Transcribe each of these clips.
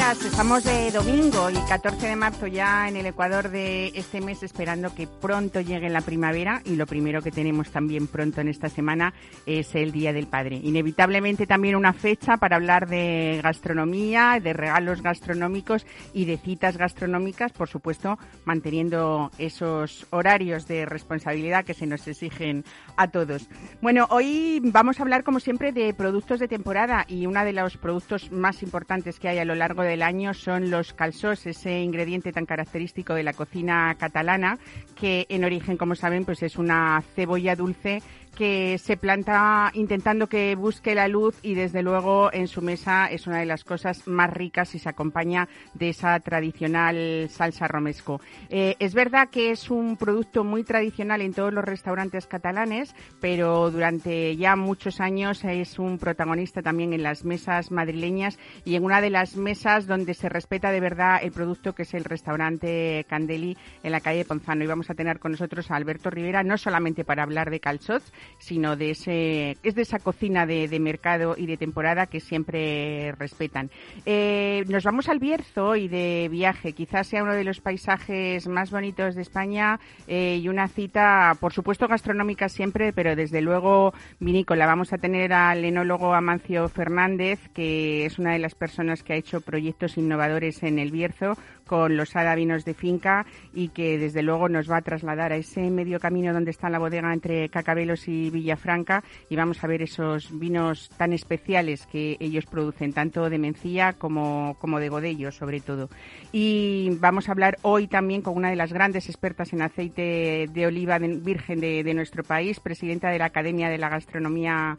Estamos de domingo y 14 de marzo ya en el Ecuador de este mes esperando que pronto llegue la primavera y lo primero que tenemos también pronto en esta semana es el Día del Padre. Inevitablemente también una fecha para hablar de gastronomía, de regalos gastronómicos y de citas gastronómicas, por supuesto manteniendo esos horarios de responsabilidad que se nos exigen a todos. Bueno, hoy vamos a hablar como siempre de productos de temporada y uno de los productos más importantes que hay a lo largo del año son los calçots, ese ingrediente tan característico de la cocina catalana, que en origen, como saben, pues es una cebolla dulce que se planta intentando que busque la luz y desde luego en su mesa es una de las cosas más ricas y se acompaña de esa tradicional salsa romesco. Eh, es verdad que es un producto muy tradicional en todos los restaurantes catalanes, pero durante ya muchos años es un protagonista también en las mesas madrileñas y en una de las mesas donde se respeta de verdad el producto que es el restaurante Candeli en la calle Ponzano. Y vamos a tener con nosotros a Alberto Rivera no solamente para hablar de calzots, sino de ese es de esa cocina de, mercado y de temporada que siempre respetan. Eh, nos vamos al Bierzo y de viaje. Quizás sea uno de los paisajes más bonitos de España eh, y una cita, por supuesto, gastronómica siempre, pero desde luego vinícola. Vamos a tener al enólogo Amancio Fernández, que es una de las personas que ha hecho proyectos innovadores en el Bierzo con los Vinos de finca y que desde luego nos va a trasladar a ese medio camino donde está la bodega entre Cacabelos y Villafranca y vamos a ver esos vinos tan especiales que ellos producen, tanto de Mencía como, como de Godello sobre todo. Y vamos a hablar hoy también con una de las grandes expertas en aceite de oliva virgen de, de nuestro país, presidenta de la Academia de la Gastronomía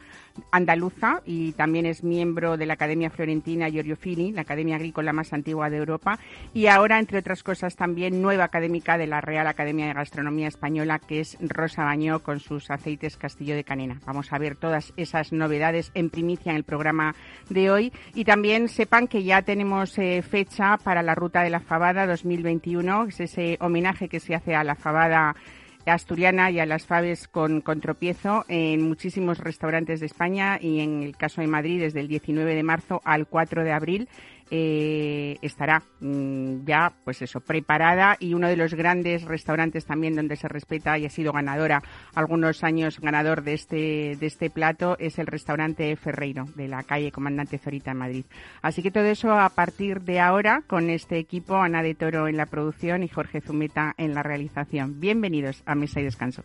Andaluza y también es miembro de la Academia Florentina Giorgio Fini, la academia agrícola más antigua de Europa. Y ahora, entre otras cosas, también nueva académica de la Real Academia de Gastronomía Española, que es Rosa Bañó con sus aceites Castillo de Canena. Vamos a ver todas esas novedades en primicia en el programa de hoy. Y también sepan que ya tenemos eh, fecha para la Ruta de la Fabada 2021, es ese homenaje que se hace a la Fabada asturiana y a las faves con, con, tropiezo en muchísimos restaurantes de España y en el caso de Madrid desde el 19 de marzo al 4 de abril eh, estará mm, ya, pues eso, preparada y uno de los grandes restaurantes también donde se respeta y ha sido ganadora algunos años ganador de este, de este plato es el restaurante Ferreiro de la calle Comandante Zorita en Madrid. Así que todo eso a partir de ahora con este equipo, Ana de Toro en la producción y Jorge Zumeta en la realización. Bienvenidos a Mesa y Descanso.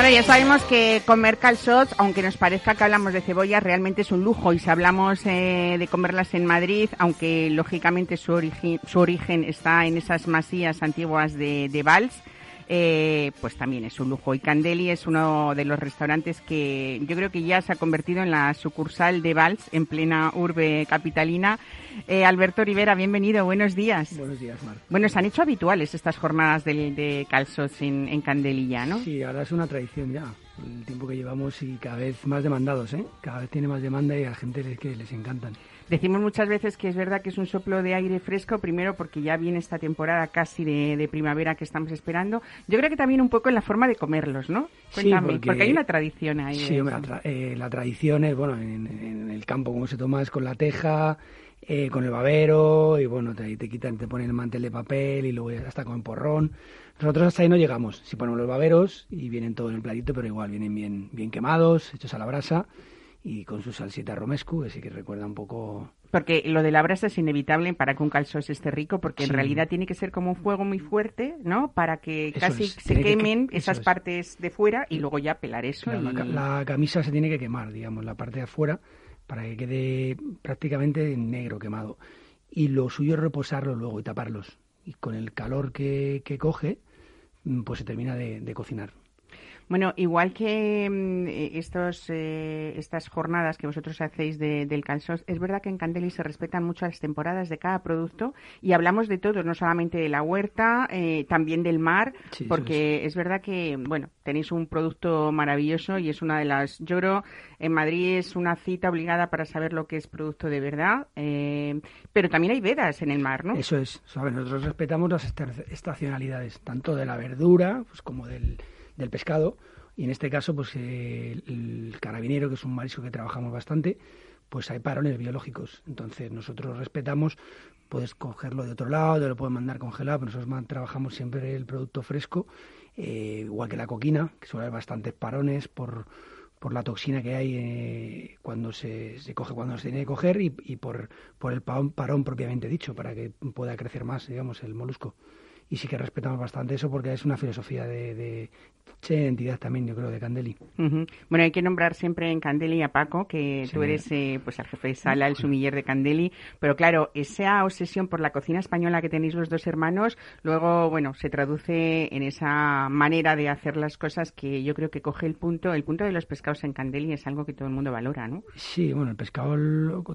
Bueno, ya sabemos que comer calzots, aunque nos parezca que hablamos de cebolla, realmente es un lujo. Y si hablamos eh, de comerlas en Madrid, aunque lógicamente su origen, su origen está en esas masías antiguas de, de Valls, eh, pues también es un lujo. Y Candeli es uno de los restaurantes que yo creo que ya se ha convertido en la sucursal de Valls en plena urbe capitalina eh, Alberto Rivera, bienvenido, buenos días. Buenos días, Mar. Bueno, se han hecho habituales estas jornadas de, de calzos en, Candelilla, ¿no? Sí, ahora es una tradición ya, el tiempo que llevamos y cada vez más demandados, ¿eh? Cada vez tiene más demanda y a la gente les, que les encantan. Decimos muchas veces que es verdad que es un soplo de aire fresco, primero porque ya viene esta temporada casi de, primavera que estamos esperando. Yo creo que también un poco en la forma de comerlos, ¿no? Cuéntame, porque, hay una tradición ahí. Sí, eh, la, tradición es, bueno, en, en, el campo como se toma es con la teja, eh, con el babero y bueno, te, te quitan, te ponen el mantel de papel y luego hasta con porrón. Nosotros hasta ahí no llegamos. Si ponemos los baberos y vienen todos en el platito, pero igual vienen bien, bien quemados, hechos a la brasa y con su salsita romescu, que sí que recuerda un poco Porque lo de la brasa es inevitable para que un calzós esté rico, porque en realidad tiene que ser como un fuego muy fuerte, ¿no? Para que casi se quemen esas partes de fuera y luego ya pelar eso. la, camisa se tiene que quemar, digamos, la parte de afuera, para que quede prácticamente negro quemado. Y lo suyo es reposarlo luego y taparlos. Y con el calor que, que coge, mm, pues se termina de cocinar. Bueno, igual que mm, eh, estos, eh, estas jornadas que vosotros hacéis del calzós, es verdad que en Candeli se respetan mucho las temporadas de cada producto y hablamos de todo, no solamente de la huerta, eh, también del mar, porque es. verdad que, bueno, tenéis un producto maravilloso y es una de las, yo creo, en Madrid es una cita obligada para saber lo que es producto de verdad, pero también hay vedas en el mar, ¿no? Eso es, nosotros respetamos las estacionalidades, tanto de la verdura pues, como del del pescado y en este caso pues el, carabinero que es un marisco que trabajamos bastante pues hay parones biológicos. Entonces nosotros respetamos puedes cogerlo de otro lado lo puedes mandar congelado nosotros trabajamos siempre el producto fresco eh, igual que la coquina que suele haber bastantes parones por por la toxina que hay eh, cuando se, se, coge cuando se tiene que coger y, y por, por el parón, parón propiamente dicho para que pueda crecer más digamos el molusco y sí que respetamos bastante eso porque es una filosofía de, de entidad también, yo creo, de Candeli. Bueno, hay que nombrar siempre en Candeli a Paco, que tú eres eh, pues el jefe de sala, el sumiller de Candeli, pero claro, esa obsesión por la cocina española que tenéis los dos hermanos, luego, bueno, se traduce en esa manera de hacer las cosas que yo creo que coge el punto, el punto de los pescados en Candeli es algo que todo el mundo valora, ¿no? Sí, bueno, el pescado,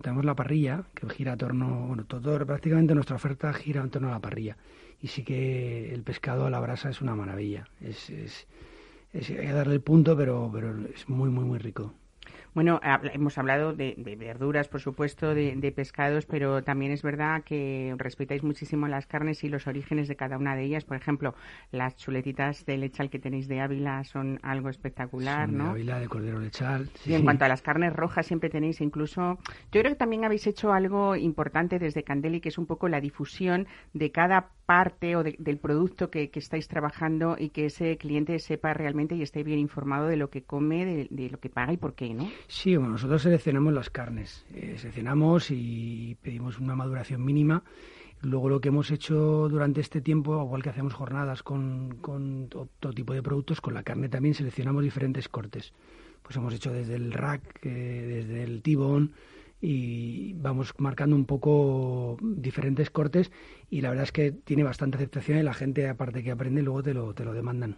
tenemos la parrilla, que gira a torno, bueno, todo, prácticamente nuestra oferta gira en torno a la parrilla y sí que el pescado a la brasa es una maravilla. Es, es, hay que darle el punto, pero, pero es muy, muy, muy rico. Bueno, hemos hablado de, verduras, por supuesto, de, pescados, pero también es verdad que respetáis muchísimo las carnes y los orígenes de cada una de ellas. Por ejemplo, las chuletitas de lechal que tenéis de Ávila son algo espectacular, ¿no? De Ávila, de cordero lechal. y en cuanto a las carnes rojas, siempre tenéis incluso. Yo creo que también habéis hecho algo importante desde Candeli, que es un poco la difusión de cada parte o del producto que, estáis trabajando y que ese cliente sepa realmente y esté bien informado de lo que come, de, de lo que paga y por qué, ¿no? Sí, bueno, nosotros seleccionamos las carnes, eh, seleccionamos y pedimos una maduración mínima. Luego lo que hemos hecho durante este tiempo, igual que hacemos jornadas con, con tipo de productos, con la carne también seleccionamos diferentes cortes. Pues hemos hecho desde el rack, eh, desde el tibón y vamos marcando un poco diferentes cortes y la verdad es que tiene bastante aceptación y la gente aparte que aprende luego te lo, te lo demandan.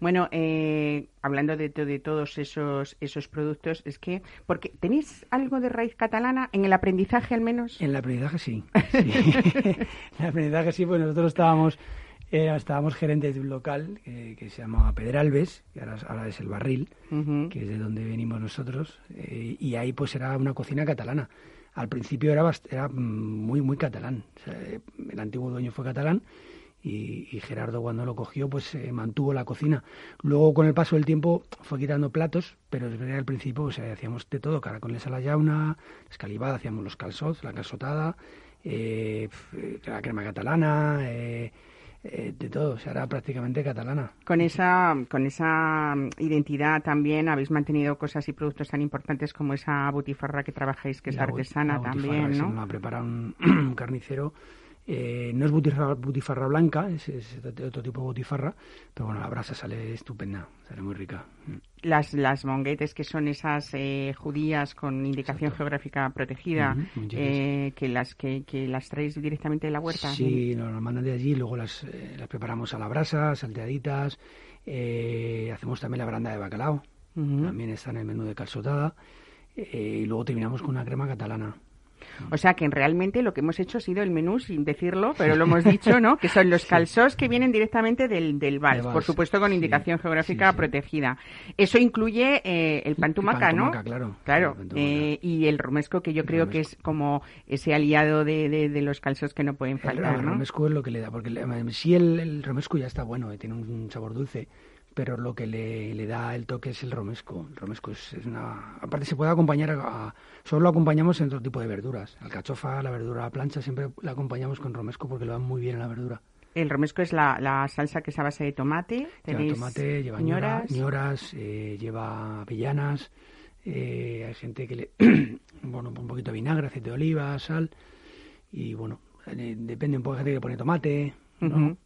Bueno, eh, hablando de, de, todos esos, esos productos, es que, porque ¿tenéis algo de raíz catalana en el aprendizaje al menos? En el aprendizaje sí. en el aprendizaje sí, pues nosotros estábamos, eh, estábamos gerentes de un local que se llamaba Pedralbes, que ahora, es el Barril, que es de donde venimos nosotros, eh, y ahí pues era una cocina catalana. Al principio era, era muy, muy catalán. el antiguo dueño fue catalán y, Gerardo cuando lo cogió pues eh, mantuvo la cocina. Luego con el paso del tiempo fue quitando platos, pero desde al principio hacíamos de todo, caracoles a la yauna, escalivada, hacíamos los calzots, la calzotada, eh, la crema catalana, eh, de todo, o sea, era prácticamente catalana. Con esa, con esa identidad también habéis mantenido cosas y productos tan importantes como esa butifarra que trabajáis, que es artesana también, ¿no? la prepara un carnicero eh, no es butifarra, blanca, es, otro tipo de butifarra, pero bueno, la brasa sale estupenda, sale muy rica. Las, las monguetes, que son esas eh, judías con indicación geográfica protegida, eh, que las que, que, las traéis directamente de la huerta. Sí, nos las mandan de allí, luego las, las preparamos a la brasa, salteaditas, hacemos también la branda de bacalao, también está en el menú de calzotada, y luego terminamos con una crema catalana. O sea que realmente lo que hemos hecho ha sido el menú, sin decirlo, pero lo hemos dicho, ¿no? Que son los calzós que vienen directamente del, del vals, por supuesto con indicación geográfica protegida. Eso incluye eh, el pan tumaca, ¿no? claro. Claro. Eh, y el romesco, que yo creo que es como ese aliado de, de, los calzós que no pueden faltar, el, romesco es lo que le da, porque si el, el romesco ya está bueno, tiene un sabor dulce pero lo que le, le, da el toque es el romesco. El romesco es, una... Aparte se puede acompañar, a, solo lo acompañamos en otro tipo de verduras. Alcachofa, la verdura a la plancha, siempre la acompañamos con romesco porque lo dan muy bien en la verdura. El romesco es la, la salsa que es a base de tomate. Lleva tomate, lleva ñoras, ñoras eh, lleva avellanas, Eh, hay gente que le, bueno, un poquito de vinagre, aceite de oliva, sal, y bueno, eh, depende un poco de gente que pone tomate, ¿no?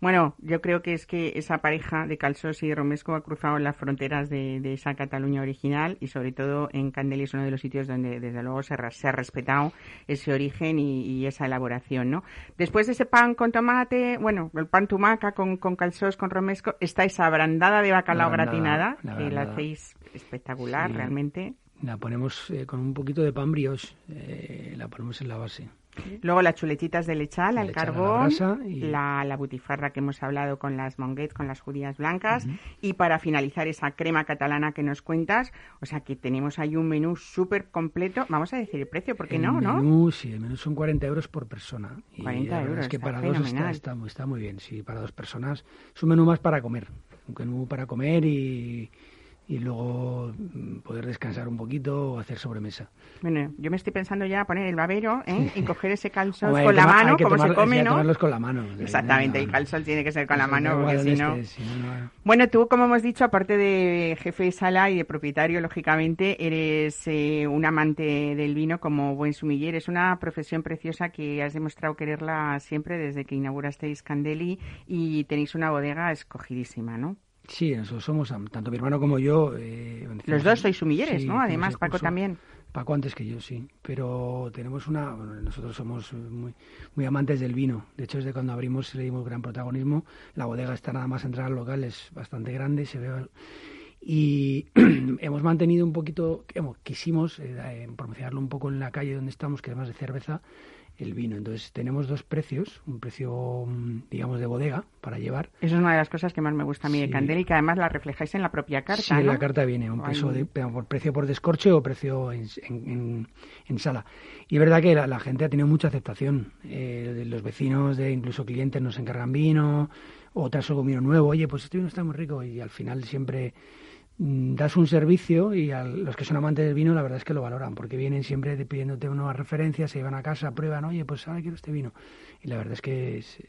Bueno, yo creo que es que esa pareja de Calsos y Romesco ha cruzado las fronteras de, esa Cataluña original y sobre todo en Candeli es uno de los sitios donde desde luego se, ha respetado ese origen y, esa elaboración, ¿no? Después de ese pan con tomate, bueno, el pan tumaca con, con calzós, con romesco, está esa brandada de bacalao gratinada, que la hacéis espectacular realmente. La ponemos eh, con un poquito de pan brioche, eh, la ponemos en la base. Luego las chuletitas de lechal al carbón, la, la, butifarra que hemos hablado con las monguettes, con las judías blancas y para finalizar esa crema catalana que nos cuentas, o sea que tenemos ahí un menú súper completo. Vamos a decir el precio, ¿por qué no? Menú, Sí, el menú son 40 euros por persona. 40 euros. Es que para dos está, está, está, muy bien, sí, para dos personas. Es un menú más para comer, un menú para comer y y luego mm, poder descansar un poquito o hacer sobremesa. Bueno, yo me estoy pensando ya poner el babero ¿eh? y coger ese calzón con la mano, como se come, ¿no? tomarlos con la mano. Exactamente, el calzón tiene que ser con la mano, porque si no... Bueno, tú, como hemos dicho, aparte de jefe de sala y de propietario, lógicamente, eres eh, un amante del vino como buen sumiller. Es una profesión preciosa que has demostrado quererla siempre desde que inaugurasteis Candeli y tenéis una bodega escogidísima, ¿no? Sí, nosotros somos, tanto mi hermano como yo. Eh, Los dos sois sumilleres, ¿no? Además, Paco también. Paco antes que yo, sí. Pero tenemos una. Bueno, nosotros somos muy, muy amantes del vino. De hecho, desde cuando abrimos le dimos gran protagonismo. La bodega está nada más entrar al local, es bastante grande, se ve. Y hemos mantenido un poquito, quisimos eh, eh, promocionarlo un poco en la calle donde estamos, que además de cerveza, el vino. Entonces tenemos dos precios, un precio, mm, digamos, de bodega para llevar. Eso es una de las cosas que más me gusta a mí de Candel y que además la reflejáis en la propia carta. Sí, en la carta viene un precio, de, por precio por descorche o precio en, en, sala. Y es verdad que la, gente ha tenido mucha aceptación. Eh, los vecinos, de incluso clientes, nos encargan vino, o algo vino nuevo. Oye, pues este vino está muy rico y al final siempre das un servicio y a los que son amantes del vino la verdad es que lo valoran porque vienen siempre pidiéndote nuevas referencias, se van a casa, prueban, oye, pues ahora quiero este vino. Y la verdad es que es,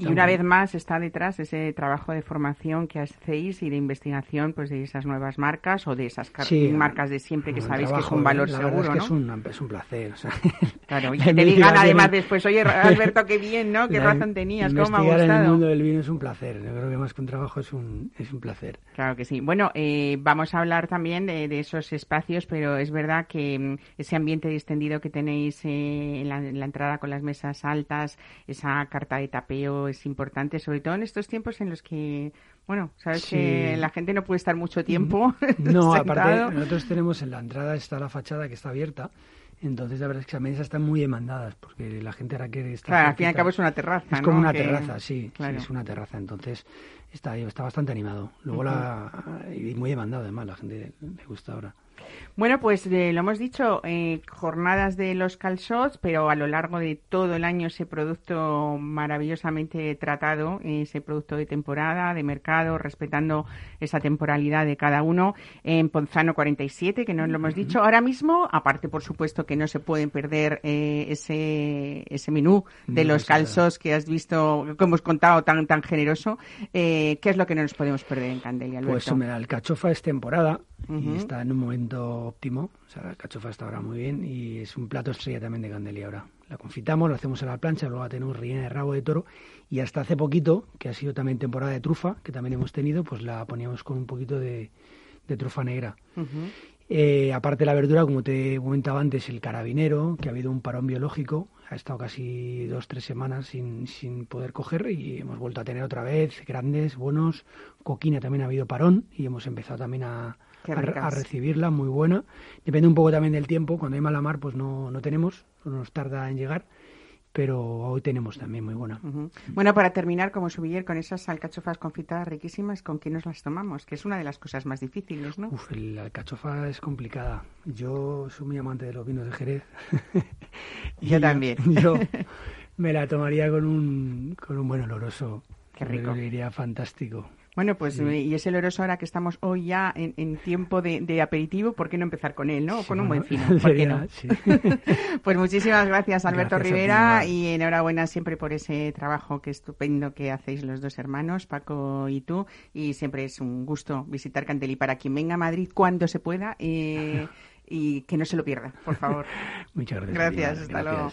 y una vez más está detrás ese trabajo de formación que hacéis y de investigación pues de esas nuevas marcas o de esas marcas de siempre que sabéis que es un valor seguro, es que es, un, es un placer. claro, y que te digan además después, oye Alberto, qué bien, ¿no? Qué razón tenías, cómo me ha gustado. en el mundo del vino es un placer, yo creo que más que un trabajo es un, es un placer. Claro que sí. Bueno, eh, vamos a hablar también de, esos espacios, pero es verdad que mm, ese ambiente distendido que tenéis eh, en, la, en la entrada con las mesas altas, esa carta de tapeo, es importante, sobre todo en estos tiempos en los que, bueno, sabes que la gente no puede estar mucho tiempo. No, aparte, nosotros tenemos en la entrada está la fachada que está abierta. Entonces, la verdad es que las mesas están muy demandadas porque la gente ahora quiere estar. Claro, al fin y al cabo es una terraza. Es como una terraza, sí, es una terraza. Entonces, está, está bastante animado. Luego, la. Y muy demandado, además, la gente le gusta ahora. Bueno, pues eh, lo hemos dicho, eh, jornadas de los calzots, pero a lo largo de todo el año ese producto maravillosamente tratado, ese producto de temporada, de mercado, respetando esa temporalidad de cada uno, en Ponzano 47, que no lo hemos dicho. Ahora mismo, aparte por supuesto que no se pueden perder eh, ese, ese menú de los calzots que has visto, que hemos contado tan, tan generoso, ¿qué es lo que no nos podemos perder en Candelia, Pues el cachofa es temporada y está en un momento óptimo. O sea, la cachofa está ahora muy bien y es un plato estrella también de Candelia ahora. La confitamos, lo hacemos en la plancha, luego tenemos rellena de rabo de toro y hasta hace poquito, que ha sido también temporada de trufa, que también hemos tenido, pues la poníamos con un poquito de, trufa negra. Eh, aparte de la verdura, como te comentaba antes, el carabinero, que ha habido un parón biológico, ha estado casi dos, tres semanas sin, sin poder coger y hemos vuelto a tener otra vez grandes, buenos. Coquina también ha habido parón y hemos empezado también a, a, recibirla, muy buena. Depende un poco también del tiempo, cuando hay mala mar pues no, no tenemos, no nos tarda en llegar, pero hoy tenemos también muy buena. Bueno, para terminar, como subiller, con esas alcachofas confitadas riquísimas, ¿con qué nos las tomamos? Que es una de las cosas más difíciles, ¿no? Uf, la alcachofa es complicada. Yo soy muy amante de los vinos de Jerez. yo también. Yo me la tomaría con un, con un buen oloroso Qué rico. Iría fantástico. Bueno, pues y ese oloroso ahora que estamos hoy ya en, tiempo de, aperitivo, ¿por qué no empezar con él, no? con un buen fino, ¿por qué no? pues muchísimas gracias, Alberto Rivera, y enhorabuena siempre por ese trabajo que estupendo que hacéis los dos hermanos, Paco y tú, y siempre es un gusto visitar Cantelí para quien venga a Madrid cuando se pueda. Eh, y que no se lo pierda, por favor. Muchas gracias. Gracias, hasta luego.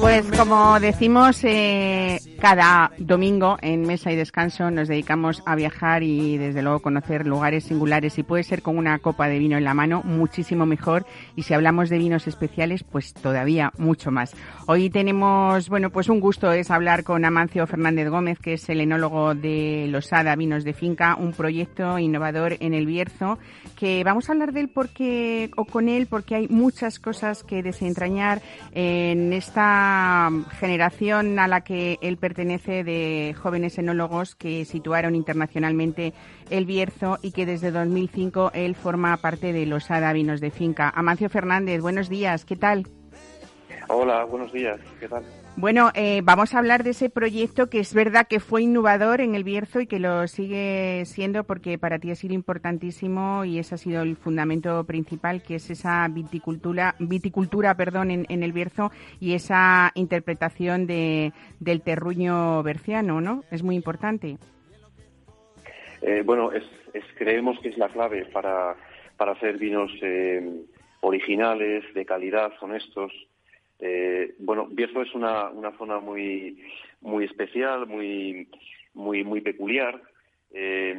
Pues como decimos, eh, cada domingo en Mesa y Descanso nos dedicamos a viajar y desde luego conocer lugares singulares. Y puede ser con una copa de vino en la mano muchísimo mejor. Y si hablamos de vinos especiales pues todavía mucho más. Hoy tenemos, bueno, pues un gusto es hablar con Amancio Fernández Gómez que es el enólogo de Losada Vinos de Finca, un proyecto innovador en el Bierzo que vamos a hablar de él porque o con él porque hay muchas cosas que desentrañar en esta generación a la que él pertenece de jóvenes enólogos que situaron internacionalmente el Bierzo y que desde 2005 él forma parte de los Vinos de Finca. Amancio Fernández, buenos días, ¿qué tal? Hola, buenos días, ¿qué tal? Bueno, eh, vamos a hablar de ese proyecto que es verdad que fue innovador en el Bierzo y que lo sigue siendo porque para ti ha sido importantísimo y ese ha sido el fundamento principal, que es esa viticultura, viticultura perdón, en, el Bierzo y esa interpretación de, del terruño berciano, ¿no? Es muy importante. Eh, bueno, es, creemos que es la clave para, para hacer vinos eh, originales, de calidad, honestos eh, bueno, Bierzo es una, una zona muy, muy especial, muy, muy, muy peculiar. Eh,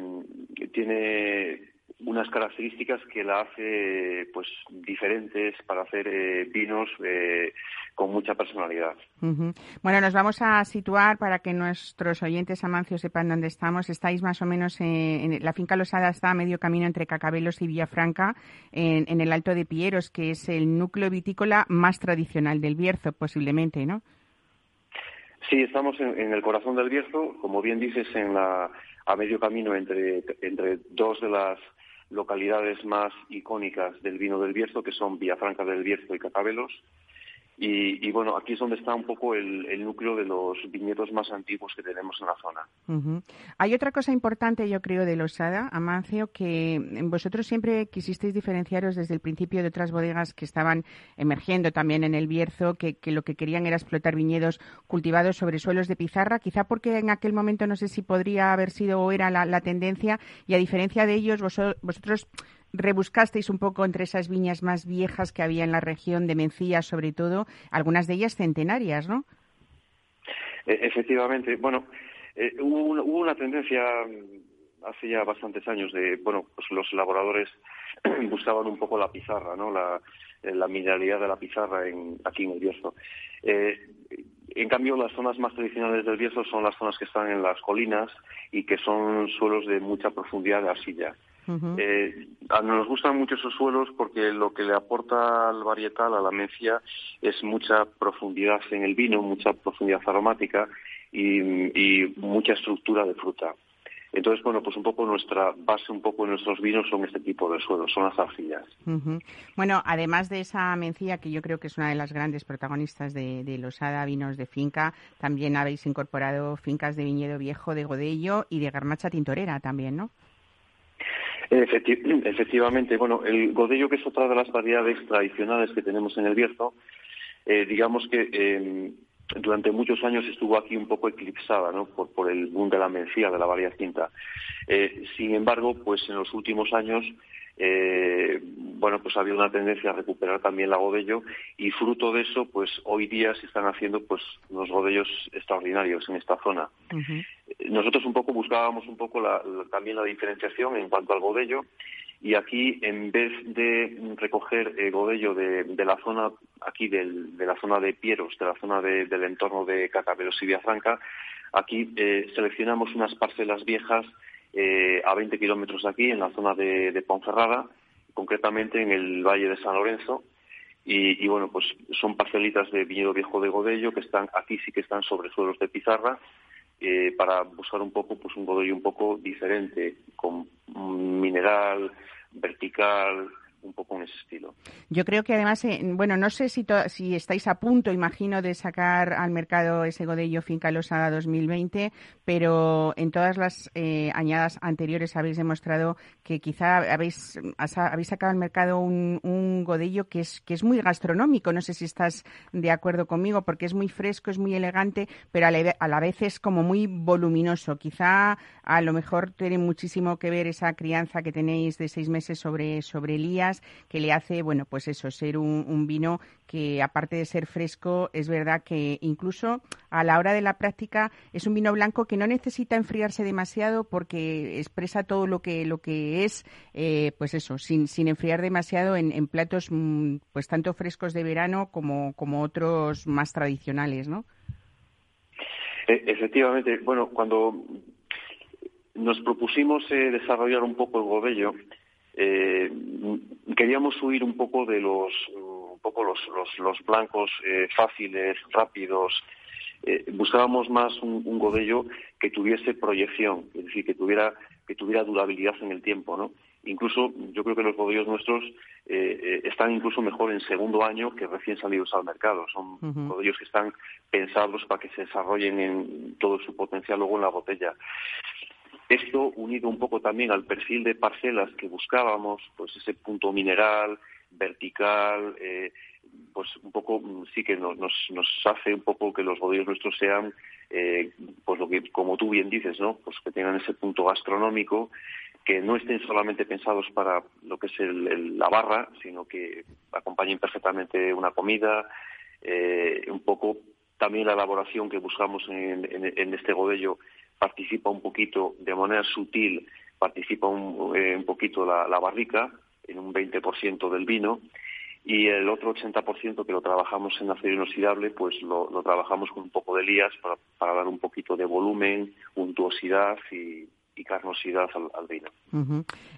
tiene unas características que la hace pues diferentes para hacer eh, vinos eh, con mucha personalidad. Bueno, nos vamos a situar para que nuestros oyentes amancios sepan dónde estamos. Estáis más o menos en, la finca Losada está a medio camino entre Cacabelos y Villafranca, en, en el Alto de Pieros, que es el núcleo vitícola más tradicional del Bierzo, posiblemente, ¿no? Sí, estamos en, el corazón del Bierzo, como bien dices, en la, a medio camino entre, entre dos de las localidades más icónicas del vino del Bierzo, que son Villafranca del Bierzo y Cacabelos. Y, bueno, aquí es donde está un poco el, núcleo de los viñedos más antiguos que tenemos en la zona. Hay otra cosa importante, yo creo, de Losada, Amancio, que vosotros siempre quisisteis diferenciaros desde el principio de otras bodegas que estaban emergiendo también en el Bierzo, que, lo que querían era explotar viñedos cultivados sobre suelos de pizarra, quizá porque en aquel momento no sé si podría haber sido o era la, tendencia, y a diferencia de ellos, vosotros rebuscasteis un poco entre esas viñas más viejas que había en la región de Mencía, sobre todo, algunas de ellas centenarias, ¿no? E, efectivamente. Bueno, eh, hubo, una, tendencia mm, hace ya bastantes años de, bueno, pues los elaboradores buscaban un poco la pizarra, ¿no? La, eh, la mineralidad de la pizarra en, aquí en el Bierzo. Eh, en cambio, las zonas más tradicionales del Bierzo son las zonas que están en las colinas y que son suelos de mucha profundidad de arcilla. Eh, nos gustan mucho esos suelos porque lo que le aporta al varietal, a la mencia, es mucha profundidad en el vino, mucha profundidad aromática y, mucha estructura de fruta. Entonces, bueno, pues un poco nuestra base, un poco de nuestros vinos son este tipo de suelos, son las arcillas. Bueno, además de esa mencía, que yo creo que es una de las grandes protagonistas de, de los ADA vinos de finca, también habéis incorporado fincas de viñedo viejo, de godello y de garnacha tintorera también, ¿no? efectivamente, bueno, el godello, que es otra de las variedades tradicionales que tenemos en el Bierzo, eh, digamos que em, durante muchos años estuvo aquí un poco eclipsada ¿no? por, por el boom de la mencía, de la variedad cinta. Eh, sin embargo, pues en los últimos años eh, bueno, pues había una tendencia a recuperar también la godello y fruto de eso, pues hoy día se están haciendo pues unos godellos extraordinarios en esta zona. Nosotros un poco buscábamos un poco también la diferenciación en cuanto al godello y aquí en vez de recoger eh, godello de, la zona aquí de la zona de Pieros, de la zona del entorno de Cacabelos y Villafranca, aquí eh, seleccionamos unas parcelas viejas eh, a 20 kilómetros de aquí, en la zona de, Ponferrada, concretamente en el Valle de San Lorenzo. Y, bueno, pues son parcelitas de viñedo viejo de Godello que están aquí sí que están sobre suelos de pizarra eh, para buscar un poco pues un Godello un poco diferente, con mineral, vertical, un poco en ese estilo. Yo creo que además, eh, bueno, no sé si, estáis a punto, imagino, de sacar al mercado ese Godello Finca Losada 2020, pero en todas las eh, añadas anteriores habéis demostrado que quizá habéis, habéis sacado al mercado un, un, Godello que es, que es muy gastronómico. No sé si estás de acuerdo conmigo, porque es muy fresco, es muy elegante, pero a la, a la vez es como muy voluminoso. Quizá a lo mejor tiene muchísimo que ver esa crianza que tenéis de seis meses sobre, sobre Elías que le hace, bueno, pues eso, ser un, vino que aparte de ser fresco, es verdad que incluso a la hora de la práctica es un vino blanco que no necesita enfriarse demasiado porque expresa todo lo que lo que es, eh, pues eso, sin, sin enfriar demasiado en, platos mm, pues tanto frescos de verano como, como otros más tradicionales, ¿no? E, efectivamente, bueno, cuando nos propusimos eh, desarrollar un poco el gobello, eh, queríamos huir un poco de los un poco los, los, blancos eh, fáciles, rápidos. Eh, buscábamos más un, un, godello que tuviese proyección, es decir, que tuviera que tuviera durabilidad en el tiempo, ¿no? Incluso yo creo que los godellos nuestros eh, están incluso mejor en segundo año que recién salidos al mercado. Son uh que están pensados para que se desarrollen en todo su potencial luego en la botella. Esto unido un poco también al perfil de parcelas que buscábamos, pues ese punto mineral, vertical, eh, pues un poco mm, sí que nos, nos, hace un poco que los bodegas nuestros sean, eh, pues lo que, como tú bien dices, ¿no? Pues que tengan ese punto gastronómico, que no estén solamente pensados para lo que es la barra, sino que acompañen perfectamente una comida, eh, un poco también la elaboración que buscamos en, en este godello participa un poquito de manera sutil, participa un, eh, poquito la, barrica, en un 20% del vino, y el otro 80% que lo trabajamos en acero inoxidable, pues lo, trabajamos con un poco de lías para, para dar un poquito de volumen, untuosidad y, y carnosidad al, vino.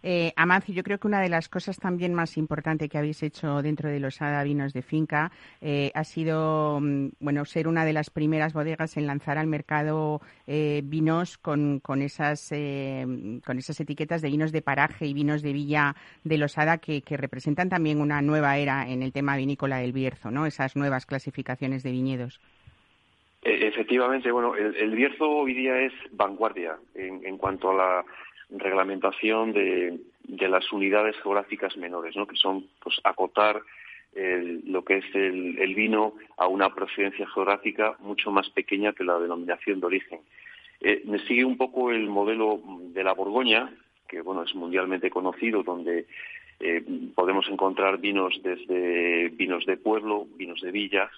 Eh, Amancio, yo creo que una de las cosas también más importantes que habéis hecho dentro de los ADA vinos de finca eh, ha sido mm, bueno ser una de las primeras bodegas en lanzar al mercado eh, vinos con, con esas con esas etiquetas de vinos de paraje y vinos de villa de los ADA que, que representan también una nueva era en el tema vinícola del Bierzo, ¿no? Esas nuevas clasificaciones de viñedos. E, efectivamente, bueno, el, Bierzo hoy día es vanguardia en, cuanto a la reglamentación de, las unidades geográficas menores, ¿no? que son pues acotar lo que es el, vino a una procedencia geográfica mucho más pequeña que la denominación de origen. Eh, me sigue un poco el modelo de la Borgoña, que bueno es mundialmente conocido, donde eh, podemos encontrar vinos desde vinos de pueblo, vinos de villas,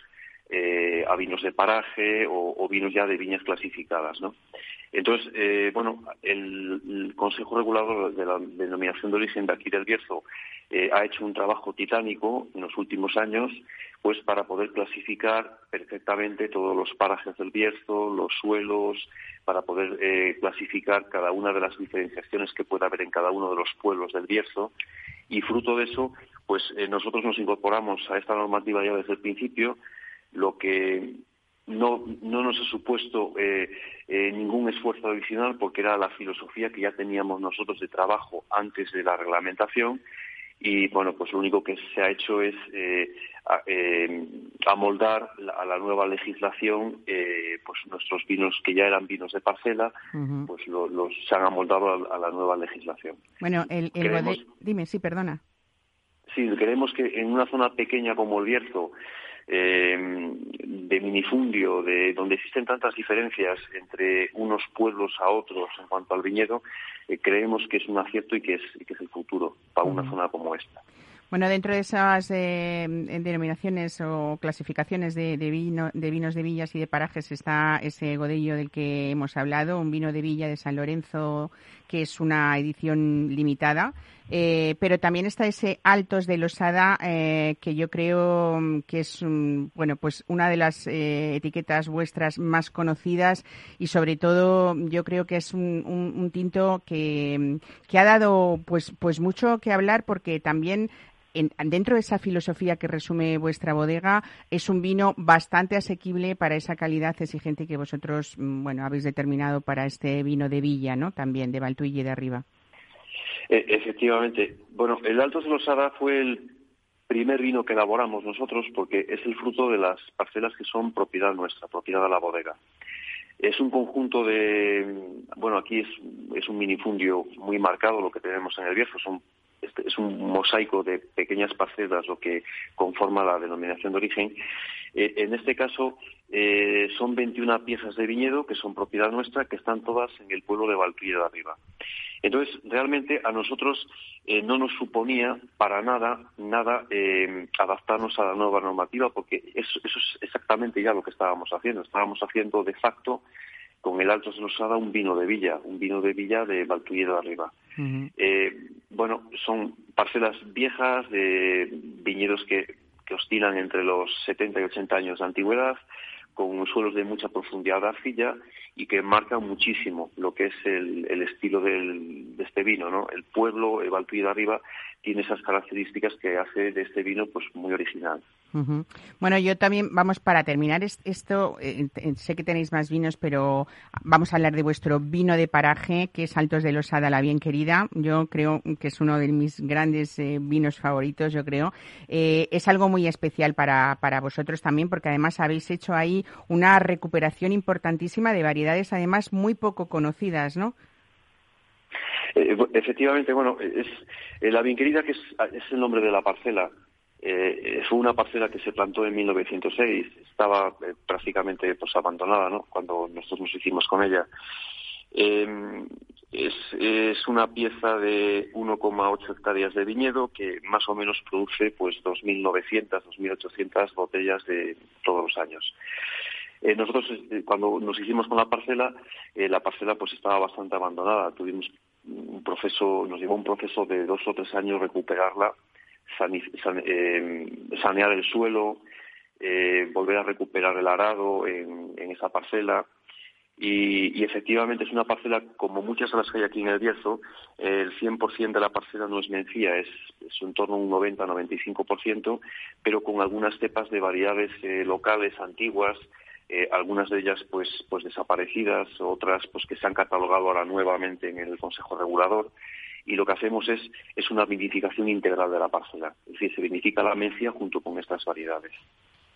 eh, a vinos de paraje o, vinos ya de viñas clasificadas, ¿no? Entonces, eh, bueno, el, Consejo Regulador de la Denominación de Origen de aquí del Bierzo eh, ha hecho un trabajo titánico en los últimos años, pues para poder clasificar perfectamente todos los parajes del Bierzo, los suelos, para poder clasificar cada una de las diferenciaciones que pueda haber en cada uno de los pueblos del Bierzo. Y fruto de eso, pues nosotros nos incorporamos a esta normativa ya desde el principio, lo que no, no nos ha supuesto eh, eh, ningún esfuerzo adicional porque era la filosofía que ya teníamos nosotros de trabajo antes de la reglamentación y bueno pues lo único que se ha hecho es eh, amoldar a la nueva legislación pues nuestros vinos que ya eran vinos de parcela pues los se han amoldado a, la nueva legislación. Bueno el, dime sí perdona. Sí creemos que en una zona pequeña como el Bierzo de minifundio, de donde existen tantas diferencias entre unos pueblos a otros en cuanto al viñedo, creemos que es un acierto y que es, y que es el futuro para una zona como esta. Bueno, dentro de esas eh, denominaciones o clasificaciones de, vino, de vinos de villas y de parajes está ese Godello del que hemos hablado, un vino de villa de San Lorenzo que es una edición limitada. Eh, pero también está ese Altos de Losada, eh, que yo creo que es bueno, pues una de las etiquetas vuestras más conocidas y sobre todo yo creo que es un, tinto que, que, ha dado pues, pues mucho que hablar porque también dentro de esa filosofía que resume vuestra bodega, es un vino bastante asequible para esa calidad exigente que vosotros, mm, bueno, habéis determinado para este vino de Villa, ¿no? También de Baltuille de arriba. E, efectivamente. Bueno, el Alto de Losada fue el primer vino que elaboramos nosotros porque es el fruto de las parcelas que son propiedad nuestra, propiedad de la bodega. Es un conjunto de, bueno, aquí es, es un minifundio muy marcado lo que tenemos en el Bierzo, son es un mosaico de pequeñas parcelas lo que conforma la denominación de origen. Eh, en este caso eh, son 21 piezas de viñedo que son propiedad nuestra, que están todas en el pueblo de Valquilla de Arriba. Entonces, realmente a nosotros eh, no nos suponía para nada, nada adaptarnos a la nueva normativa, porque eso, es exactamente ya lo que estábamos haciendo. Estábamos haciendo de facto con el Alto Selosada un vino de villa, un vino de villa de Valtullera de Arriba. Eh, bueno, son parcelas viejas de viñedos que, que oscilan entre los 70 y 80 años de antigüedad, con suelos de mucha profundidad de arcilla y que marcan muchísimo lo que es el, estilo del, de este vino, ¿no? El pueblo, el de Arriba, tiene esas características que hace de este vino pues muy original. Bueno, yo también, vamos, para terminar esto, eh, sé que tenéis más vinos, pero vamos a hablar de vuestro vino de paraje, que es Altos de Losada, la bien querida. Yo creo que es uno de mis grandes eh, vinos favoritos, yo creo. Eh, es algo muy especial para, para vosotros también, porque además habéis hecho ahí una recuperación importantísima de variedades, además muy poco conocidas, ¿no? efectivamente, bueno, es la bien querida que es, el nombre de la parcela eh, fue una parcela que se plantó en 1906, estaba eh, prácticamente pues abandonada, ¿no? Cuando nosotros nos hicimos con ella. Eh, es, es, una pieza de 1,8 hectáreas de viñedo que más o menos produce pues 2.900, 2.800 botellas de todos los años. Eh, nosotros eh, cuando nos hicimos con la parcela, eh, la parcela pues estaba bastante abandonada. Tuvimos un proceso, nos llevó un proceso de dos o tres años recuperarla sanear el suelo, volver a recuperar el arado en, esa parcela. Y, efectivamente es una parcela, como muchas de las que hay aquí en el Bierzo, el 100% de la parcela no es mencía, es, es en torno a un 90-95%, pero con algunas cepas de variedades locales, antiguas, algunas de ellas pues, pues desaparecidas, otras pues que se han catalogado ahora nuevamente en el Consejo Regulador y lo que hacemos es, es una vinificación integral de la parcela. Es decir, se vinifica la mencia junto con estas variedades.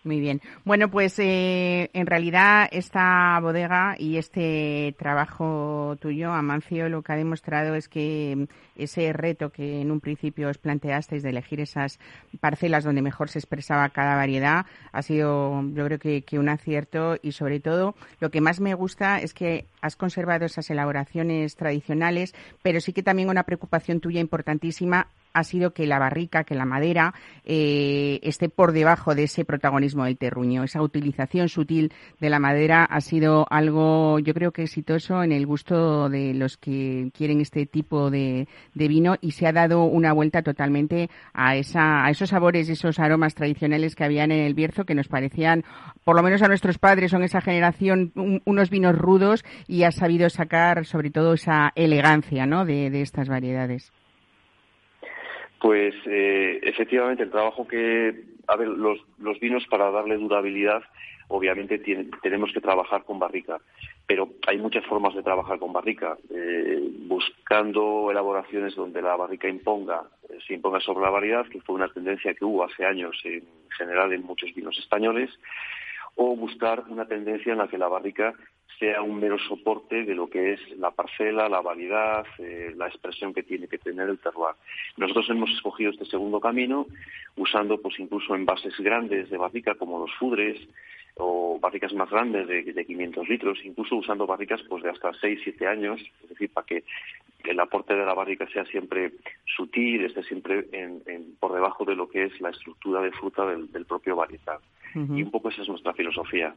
Muy bien. Bueno, pues eh, en realidad esta bodega y este trabajo tuyo, Amancio, lo que ha demostrado es que ese reto que en un principio os planteasteis de elegir esas parcelas donde mejor se expresaba cada variedad ha sido, yo creo que, que un acierto y sobre todo lo que más me gusta es que has conservado esas elaboraciones tradicionales, pero sí que también una preocupación tuya importantísima ha sido que la barrica, que la madera eh, esté por debajo de ese protagonismo del terruño. Esa utilización sutil de la madera ha sido algo, yo creo que exitoso en el gusto de los que quieren este tipo de, vino y se ha dado una vuelta totalmente a, esa, a esos sabores esos aromas tradicionales que habían en el Bierzo que nos parecían, por lo menos a nuestros padres, son esa generación, unos vinos rudos y ha sabido sacar sobre todo esa elegancia ¿no? de estas variedades. Pues eh, efectivamente el trabajo que, a ver, los, los vinos para darle durabilidad, obviamente tenemos que trabajar con barrica, pero hay muchas formas de trabajar con barrica, eh, buscando elaboraciones donde la barrica imponga, eh, se imponga sobre la variedad, que fue una tendencia que hubo hace años en general en muchos vinos españoles, o buscar una tendencia en la que la barrica sea un mero soporte de lo que es la parcela, la validad, eh, la expresión que tiene que tener el terroir. Nosotros hemos escogido este segundo camino usando pues incluso envases grandes de barrica como los fudres o barricas más grandes de, de 500 litros, incluso usando barricas pues de hasta 6, 7 años, es decir, para que el aporte de la barrica sea siempre sutil, esté siempre en, por debajo de lo que es la estructura de fruta del, propio varietal. Y un poco esa es nuestra filosofía.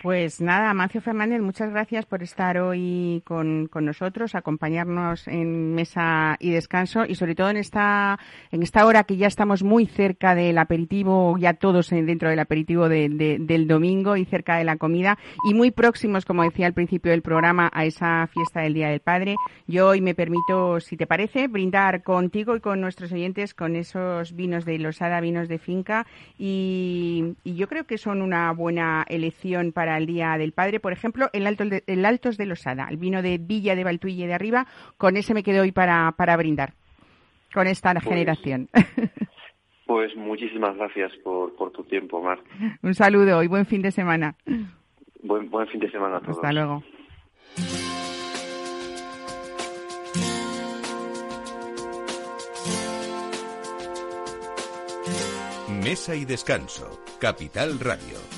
Pues nada, Mancio Fernández, muchas gracias por estar hoy con, nosotros, acompañarnos en mesa y descanso y sobre todo en esta, en esta hora que ya estamos muy cerca del aperitivo, ya todos dentro del aperitivo del domingo y cerca de la comida y muy próximos, como decía al principio del programa, a esa fiesta del Día del Padre. Yo hoy me permito, si te parece, brindar contigo y con nuestros oyentes con esos vinos de Losada, vinos de finca y, y yo creo que son una buena elección para el Día del Padre. Por ejemplo, el, Alto, el Altos de Losada, el vino de Villa de Baltuille de arriba, con ese me quedo hoy para, para brindar, con esta pues, generación. Pues muchísimas gracias por, por tu tiempo, Mar. Un saludo y buen fin de semana. Buen, buen fin de semana a todos. Hasta luego. Mesa y descanso, Capital Radio.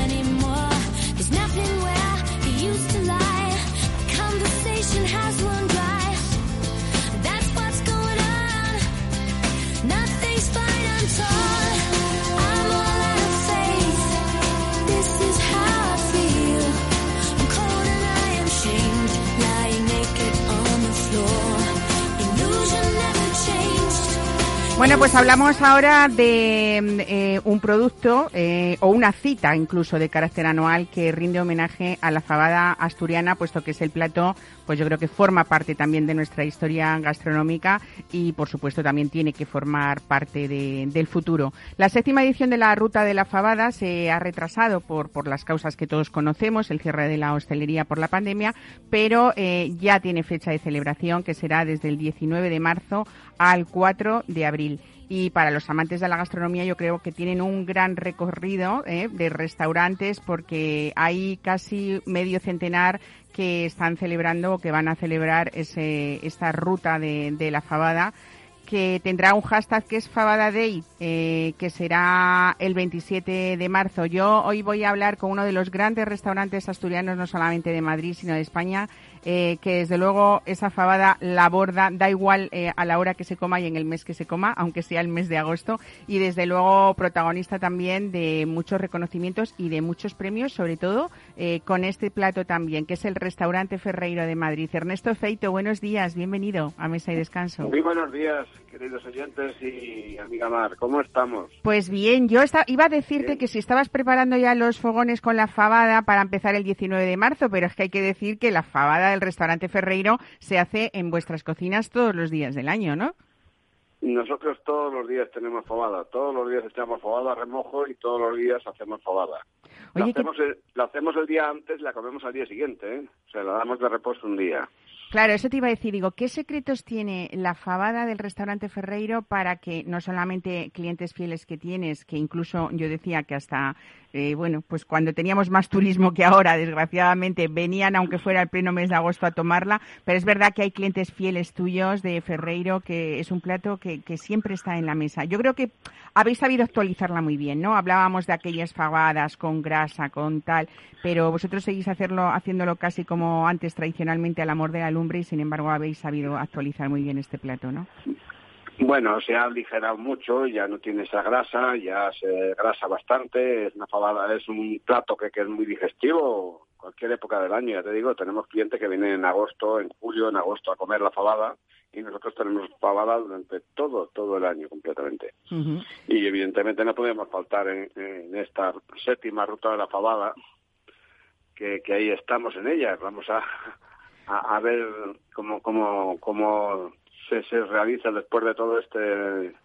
Bueno, pues hablamos ahora de eh, un producto eh, o una cita incluso de carácter anual que rinde homenaje a la fabada asturiana, puesto que es el plato pues yo creo que forma parte también de nuestra historia gastronómica y por supuesto también tiene que formar parte del futuro. La séptima edición de la Ruta de la Fabada se ha retrasado por, por las causas que todos conocemos, el cierre de la hostelería por la pandemia, pero eh, ya tiene fecha de celebración que será desde el 19 de marzo al 4 de abril y para los amantes de la gastronomía yo creo que tienen un gran recorrido eh, de restaurantes porque hay casi medio centenar que están celebrando o que van a celebrar ese, esta ruta de, la fabada que tendrá un hashtag que es Fabada Day, eh, que será el 27 de marzo. Yo hoy voy a hablar con uno de los grandes restaurantes asturianos, no solamente de Madrid, sino de España, eh, que desde luego esa fabada la borda, da igual eh, a la hora que se coma y en el mes que se coma, aunque sea el mes de agosto, y desde luego protagonista también de muchos reconocimientos y de muchos premios, sobre todo eh, con este plato también, que es el Restaurante Ferreiro de Madrid. Ernesto Feito, buenos días, bienvenido a Mesa y Descanso. Muy buenos días, queridos oyentes y amiga Mar, ¿cómo estamos? Pues bien, yo iba a decirte que si estabas preparando ya los fogones con la fabada para empezar el 19 de marzo, pero es que hay que decir que la fabada el restaurante Ferreiro se hace en vuestras cocinas todos los días del año, ¿no? Nosotros todos los días tenemos fabada, todos los días echamos fabada a remojo y todos los días hacemos fabada. la, hacemos el, la, hacemos el, día antes y la comemos al día siguiente, ¿eh? o sea, la damos de reposo un día. Claro, eso te iba a decir, digo, ¿qué secretos tiene la fabada del restaurante Ferreiro para que no solamente clientes fieles que tienes, que incluso yo decía que hasta eh, bueno, pues cuando teníamos más turismo que ahora, desgraciadamente, venían, aunque fuera el pleno mes de agosto, a tomarla, pero es verdad que hay clientes fieles tuyos de Ferreiro, que es un plato que, siempre está en la mesa. Yo creo que habéis sabido actualizarla muy bien, ¿no? Hablábamos de aquellas fagadas con grasa, con tal, pero vosotros seguís hacerlo, haciéndolo casi como antes, tradicionalmente, al amor de la lumbre, y sin embargo habéis sabido actualizar muy bien este plato, ¿no? Bueno, se ha aligerado mucho, ya no tiene esa grasa, ya se grasa bastante, es una fabada, es un plato que, es muy digestivo, cualquier época del año, ya te digo, tenemos clientes que vienen en agosto, en julio, en agosto a comer la fabada y nosotros tenemos fabada durante todo, todo el año completamente. Y evidentemente no podemos faltar en, esta séptima ruta de la fabada, que, que ahí estamos en ella, vamos a, a, ver cómo, cómo, cómo se, se realiza después de todo este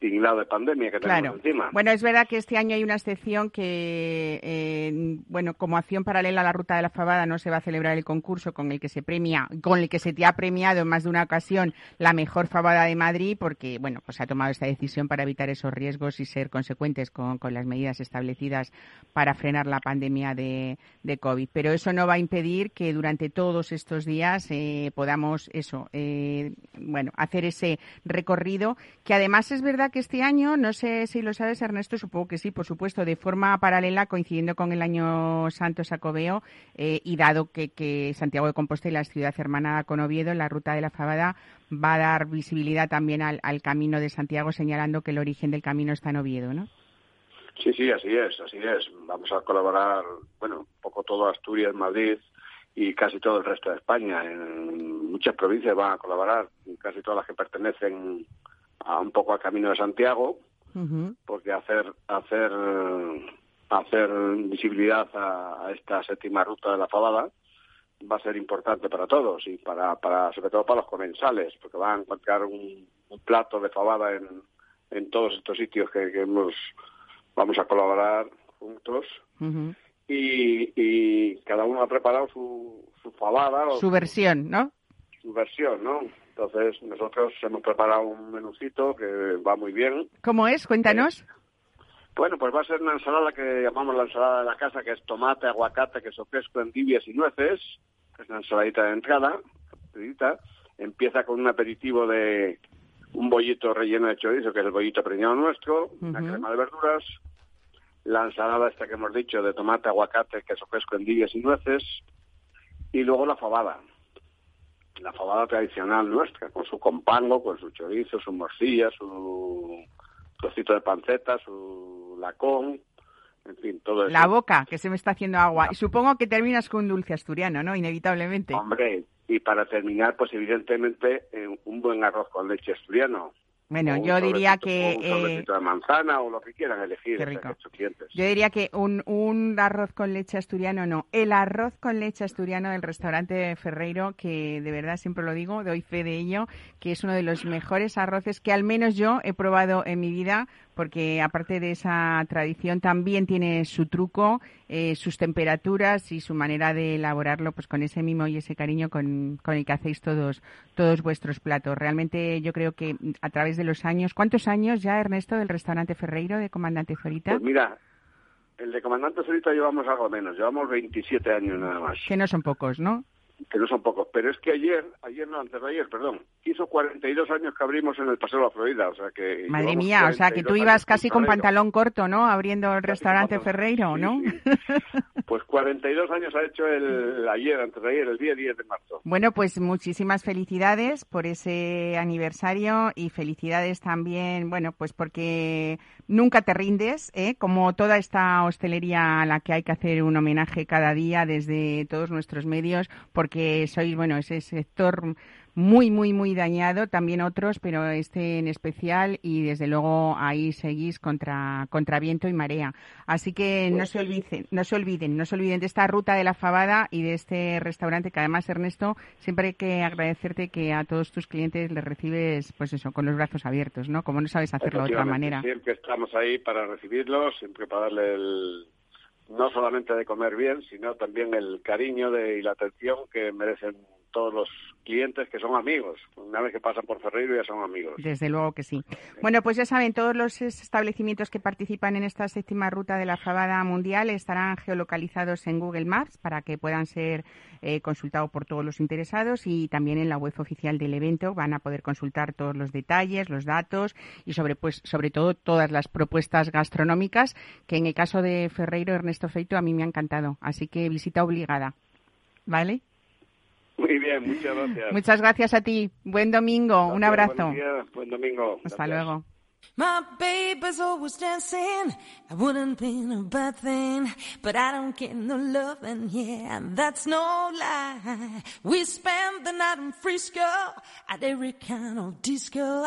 tinglado de pandemia que tenemos encima. Bueno, es verdad que este año hay una excepción que, eh, bueno, como acción paralela a la Ruta de la Fabada no se va a celebrar el concurso con el que se premia, con el que se te ha premiado en más de una ocasión la mejor Fabada de Madrid, porque, bueno, pues ha tomado esta decisión para evitar esos riesgos y ser consecuentes con, las medidas establecidas para frenar la pandemia de, COVID. Pero eso no va a impedir que durante todos estos días eh, podamos, eso, eh, bueno, hacer ese recorrido, que además es verdad que este año, no sé si lo sabes Ernesto, supongo que sí, por supuesto, de forma paralela, coincidiendo con el año Santo Sacobeo, eh, y dado que, Santiago de Compostela es ciudad hermana con Oviedo, la ruta de la Fabada va a dar visibilidad también al, camino de Santiago, señalando que el origen del camino está en Oviedo, ¿no? Sí, sí, así es, así es. Vamos a colaborar, bueno, un poco todo Asturias, Madrid y casi todo el resto de España. En muchas provincias van a colaborar, casi todas las que pertenecen a un poco al camino de Santiago, porque hacer hacer hacer visibilidad a, esta séptima ruta de la Fabada va a ser importante para todos y para, para sobre todo para los comensales, porque van a encontrar un, plato de fabada en, en todos estos sitios que, hemos vamos a colaborar juntos y, y cada uno ha preparado su, su fabada. Su versión, ¿no? Su versión, ¿no? Entonces, nosotros hemos preparado un menucito que va muy bien. ¿Cómo es? Cuéntanos. Eh, bueno, pues va a ser una ensalada que llamamos la ensalada de la casa, que es tomate, aguacate, queso fresco, endivias y nueces. Es una ensaladita de entrada. Empieza con un aperitivo de un bollito relleno de chorizo, que es el bollito preñado nuestro, una crema de verduras, la ensalada esta que hemos dicho de tomate, aguacate, queso fresco, endivias y nueces, y luego la fabada la fabada tradicional nuestra, con su compango, con su chorizo, su morcilla, su trocito de panceta, su lacón, en fin, todo eso. La boca, que se me está haciendo agua. Y supongo que terminas con un dulce asturiano, ¿no? Inevitablemente. Hombre, y para terminar, pues evidentemente, un buen arroz con leche asturiano. Bueno, yo diría que... Un eh, de manzana o lo que quieran elegir. Qué rico. Yo diría que un, un arroz con leche asturiano no. El arroz con leche asturiano del restaurante Ferreiro, que de verdad siempre lo digo, doy fe de ello, que es uno de los mejores arroces que al menos yo he probado en mi vida porque aparte de esa tradición también tiene su truco, eh, sus temperaturas y su manera de elaborarlo pues con ese mimo y ese cariño con, el que hacéis todos, todos vuestros platos. Realmente yo creo que a través de los años, ¿cuántos años ya, Ernesto, del restaurante Ferreiro de Comandante Zorita? Pues mira, el de Comandante Zorita llevamos algo menos, llevamos 27 años nada más. Que no son pocos, ¿no? Que no son pocos, pero es que ayer, ayer no, antes de ayer, perdón, hizo 42 años que abrimos en el Paseo de la Florida, o sea que... Madre mía, o sea que tú ibas casi con pantalón corto, ¿no? Abriendo el restaurante Ferreiro, ¿no? Pues 42 años ha hecho el ayer, antes de ayer, el día 10 de marzo. Bueno, pues muchísimas felicidades por ese aniversario y felicidades también, bueno, pues porque nunca te rindes, ¿eh? Como toda esta hostelería a la que hay que hacer un homenaje cada día desde todos nuestros medios, porque sois, bueno, ese sector muy, muy, muy dañado, también otros, pero este en especial y desde luego ahí seguís contra, contra viento y marea. Así que no pues se olviden, no se olviden, no se olviden de esta ruta de la fabada y de este restaurante que además, Ernesto, siempre hay que agradecerte que a todos tus clientes les recibes, pues eso, con los brazos abiertos, ¿no? Como no sabes hacerlo de otra manera. Siempre estamos ahí para recibirlos, siempre para darle el, no solamente de comer bien, sino también el cariño de, y la atención que merecen todos los clientes que son amigos. Una vez que pasan por Ferreiro ya son amigos. Desde luego que sí. Bueno, pues ya saben, todos los establecimientos que participan en esta séptima ruta de la Fabada Mundial estarán geolocalizados en Google Maps para que puedan ser eh, consultados por todos los interesados y también en la web oficial del evento van a poder consultar todos los detalles, los datos y sobre, pues, sobre todo todas las propuestas gastronómicas que en el caso de Ferreiro Ernesto Feito a mí me ha encantado. Así que visita obligada. ¿Vale? Muy bien, muchas gracias. Muchas gracias a ti. Buen domingo. Un abrazo. Buen domingo. Hasta luego. My baby's always dancing. I wouldn't be a bad thing, but I don't get no loving, yeah, that's no lie. We spent the night in Frisco at every kind of disco.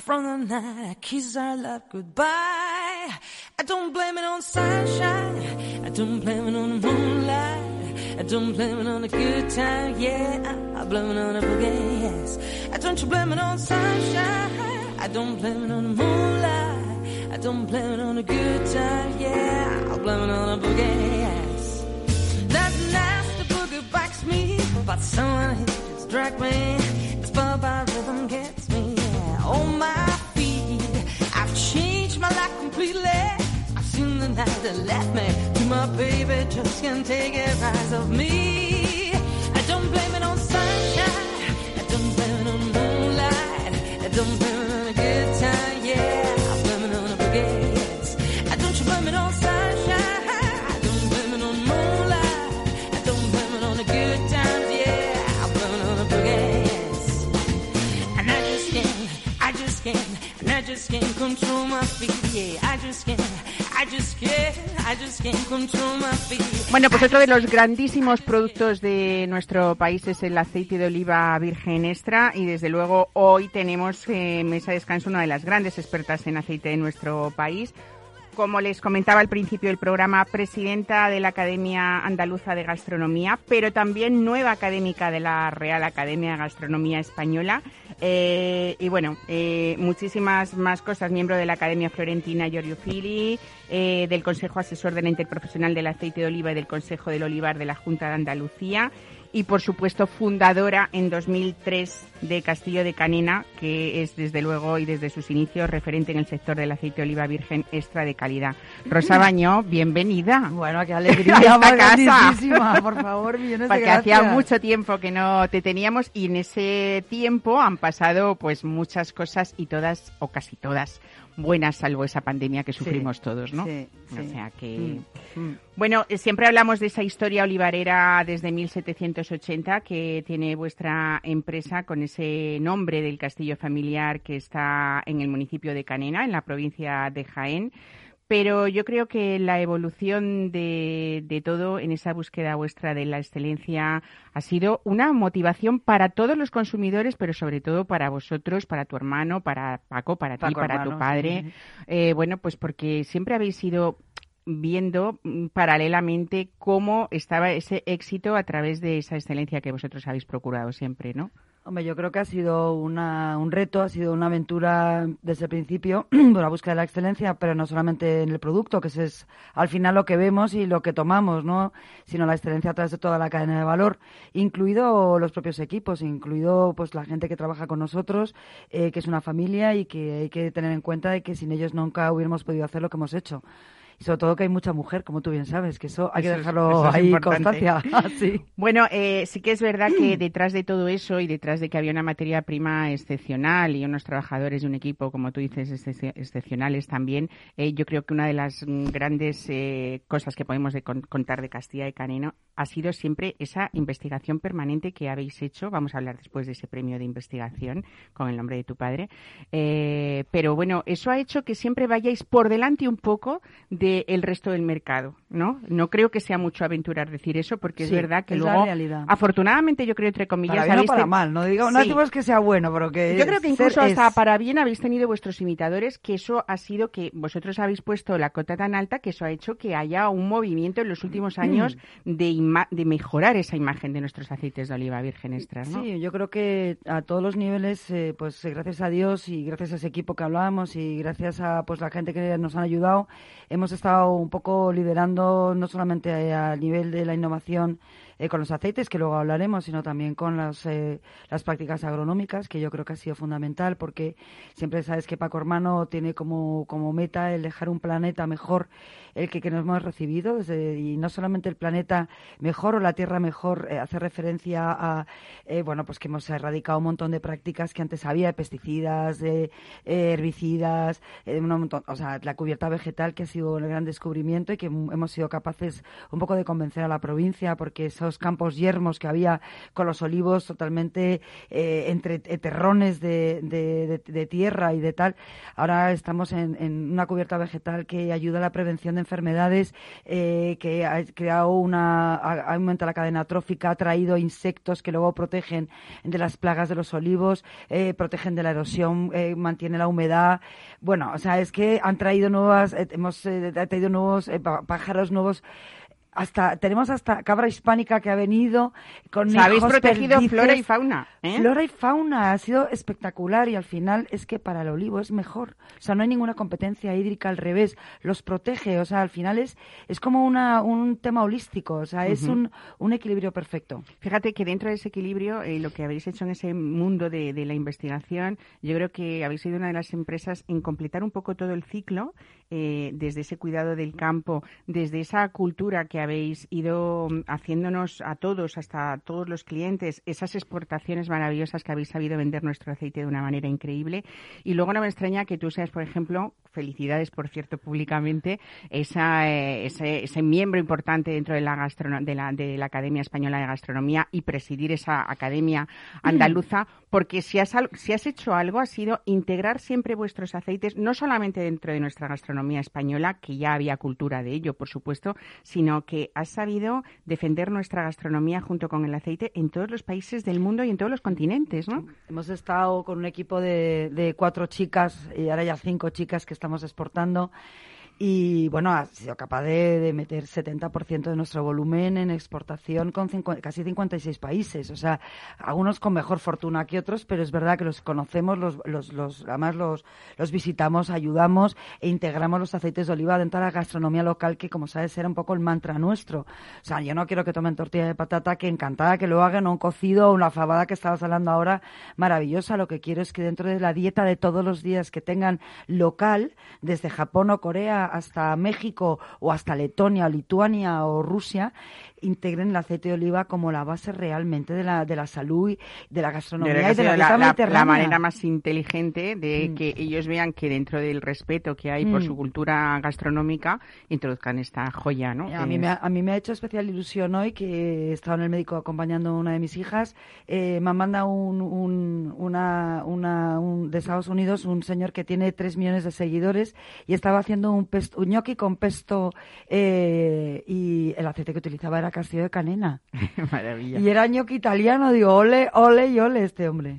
From the night I kiss our love goodbye. I don't blame it on sunshine. I don't blame it on the moonlight. I don't blame it on a good time, yeah. I blame it on a boogie, yes. I don't blame it on sunshine. I don't blame it on the moonlight. I don't blame it on a good time, yeah. I blame it on a boogie, yes. That nasty boogie bites me, but someone here just drag me. That left me to my baby. Just can't take it rise of me. I don't blame it on sunshine. I don't blame it on moonlight. I don't blame it on a good time. Yeah, I blame it on a boogie. I don't you blame it on sunshine. I don't blame it on moonlight. I don't blame it on the good times. Yeah, I blame it on a boogie. And I just can't, I just can't, and I just can't control my feet. Yeah, I just can't, Bueno, pues otro de los grandísimos productos de nuestro país es el aceite de oliva virgen extra y desde luego hoy tenemos eh, en Mesa de Descanso una de las grandes expertas en aceite de nuestro país. Como les comentaba al principio del programa, presidenta de la Academia Andaluza de Gastronomía, pero también nueva académica de la Real Academia de Gastronomía Española. Eh, y bueno, eh, muchísimas más cosas. Miembro de la Academia Florentina Giorgio Fili, eh, del Consejo Asesor de la Interprofesional del Aceite de Oliva y del Consejo del Olivar de la Junta de Andalucía y por supuesto fundadora en 2003 de Castillo de Canena, que es desde luego y desde sus inicios referente en el sector del aceite de oliva virgen extra de calidad. Rosa Bañó, bienvenida. Bueno, qué alegría, esta casa. por favor, millones de Porque gracias. hacía mucho tiempo que no te teníamos y en ese tiempo han pasado pues muchas cosas y todas o casi todas buenas salvo esa pandemia que sufrimos todos, ¿no? Sí, O sí. sea que Mm, mm. bueno, eh, siempre hablamos de esa historia olivarera desde 1780 que tiene vuestra empresa con ese nombre del castillo familiar que está en el municipio de Canena, en la provincia de Jaén. Pero yo creo que la evolución de, de todo en esa búsqueda vuestra de la excelencia ha sido una motivación para todos los consumidores, pero sobre todo para vosotros, para tu hermano, para Paco, para ti, para tu padre. sí. Eh, bueno, pues porque siempre habéis ido viendo mm, paralelamente cómo estaba ese éxito a través de esa excelencia que vosotros habéis procurado siempre, ¿no? Hombre, yo creo que ha sido una, un reto, ha sido una aventura desde el principio, por la búsqueda de la excelencia, pero no solamente en el producto, que es al final lo que vemos y lo que tomamos, ¿no? Sino la excelencia a través de toda la cadena de valor, incluido los propios equipos, incluido pues la gente que trabaja con nosotros, eh, que es una familia y que hay que tener en cuenta de que sin ellos nunca hubiéramos podido hacer lo que hemos hecho. Y sobre todo que hay mucha mujer, como tú bien sabes, que eso hay que Eso dejarlo es ahí importante. constancia. sí. Bueno, eh, sí que es verdad que detrás de todo eso y detrás de que había una materia prima excepcional y unos trabajadores de un equipo, como tú dices, excep- excepcionales también, eh, yo creo que una de las grandes eh, cosas que podemos de con- contar de Castilla y Caneno ha sido siempre esa investigación permanente que habéis hecho. Vamos a hablar después de ese premio de investigación con el nombre de tu padre. Eh, pero bueno, eso ha hecho que siempre vayáis por delante un poco del resto del mercado, ¿no? No creo que sea mucho aventurar decir eso, porque Sí, es verdad que es la luego, realidad. afortunadamente, yo creo entre comillas, Para bien o habéis para ten- mal, no digo, no Sí. que sea bueno, pero que Yo creo que incluso hasta es. para bien habéis tenido vuestros imitadores, que eso ha sido que vosotros habéis puesto la cota tan alta que eso ha hecho que haya un movimiento en los últimos años de, ima- de mejorar esa imagen de nuestros aceites de oliva virgen extra, ¿no? Sí, yo creo que a todos los niveles, eh, pues eh, gracias a Dios y gracias a ese equipo que hablábamos y gracias a pues la gente que nos han ayudado, hemos estado un poco liderando no solamente a nivel de la innovación eh, con los aceites, que luego hablaremos, sino también con las, eh, las prácticas agronómicas, que yo creo que ha sido fundamental, porque siempre sabes que Paco Hermano tiene como, como meta el dejar un planeta mejor el que, que nos hemos recibido, y no solamente el planeta mejor o la tierra mejor, eh, hace referencia a, eh, bueno, pues que hemos erradicado un montón de prácticas que antes había, de pesticidas, de eh, herbicidas, un montón, o sea, la cubierta vegetal que ha sido el gran descubrimiento y que hemos sido capaces un poco de convencer a la provincia, porque esos campos yermos que había con los olivos totalmente eh, entre terrones de, de- tierra y de tal, ahora estamos en, una cubierta vegetal que ayuda a la prevención de enfermedades, eh, que ha creado una, aumentado la cadena trófica, ha traído insectos que luego protegen de las plagas de los olivos, eh, protegen de la erosión, eh, mantiene la humedad. Bueno, o sea, es que han traído nuevas, hemos traído nuevos pájaros nuevos hasta tenemos hasta cabra hispánica que ha venido con O sea, habéis protegido perdices. flora y fauna, ¿eh? Flora y fauna ha sido espectacular y al final es que para el olivo es mejor. O sea, no hay ninguna competencia hídrica al revés, los protege, o sea, al final es es como una un tema holístico, o sea, es un, un equilibrio perfecto. Fíjate que dentro de ese equilibrio, eh, lo que habéis hecho en ese mundo de, de la investigación, yo creo que habéis sido una de las empresas en completar un poco todo el ciclo, eh, desde ese cuidado del campo, desde esa cultura que habéis ido mm, haciéndonos a todos, hasta a todos los clientes, esas exportaciones maravillosas que habéis sabido vender nuestro aceite de una manera increíble. Y luego no me extraña que tú seas, por ejemplo, felicidades, por cierto, públicamente, eh, ese, miembro importante dentro de la, gastrono- de la Academia Española de Gastronomía y presidir esa Academia Andaluza, porque si has, si has hecho algo ha sido integrar siempre vuestros aceites, no solamente dentro de nuestra gastronomía española, que ya había cultura de ello, por supuesto, sino que has sabido defender nuestra gastronomía junto con el aceite en todos los países del mundo y en todos los continentes, ¿no? Hemos estado con un equipo de cuatro chicas y ahora ya cinco chicas que estamos exportando. Y bueno, ha sido capaz de, de meter 70% de nuestro volumen en exportación con cincu- casi 56 países. O sea, algunos con mejor fortuna que otros, pero es verdad que los conocemos, los, los, los, además los, los visitamos, ayudamos e integramos los aceites de oliva dentro de la gastronomía local, que como sabes era un poco el mantra nuestro. O sea, yo no quiero que tomen tortilla de patata, que encantada que lo hagan, o un cocido o una fabada que estabas hablando ahora, maravillosa. Lo que quiero es que dentro de la dieta de todos los días que tengan local, desde Japón o Corea hasta México o hasta Letonia Lituania o Rusia, integren el aceite de oliva como la base realmente de la, de la salud, de la gastronomía y de la dieta la, la- mediterránea. la manera más inteligente de Mm. que ellos vean que dentro del respeto que hay por Mm. su cultura gastronómica introduzcan esta joya, ¿no? A mí, me ha, a mí me ha hecho especial ilusión hoy que he estado en el médico acompañando a una de mis hijas. Eh, me manda un, un, una, una- un- de Estados Unidos un señor que tiene tres millones de seguidores y estaba haciendo un, pesto, un gnocchi con pesto eh, y el aceite que utilizaba era castillo de canena. Maravilla. Y era gnocchi italiano. Digo, ole, ole y ole este hombre.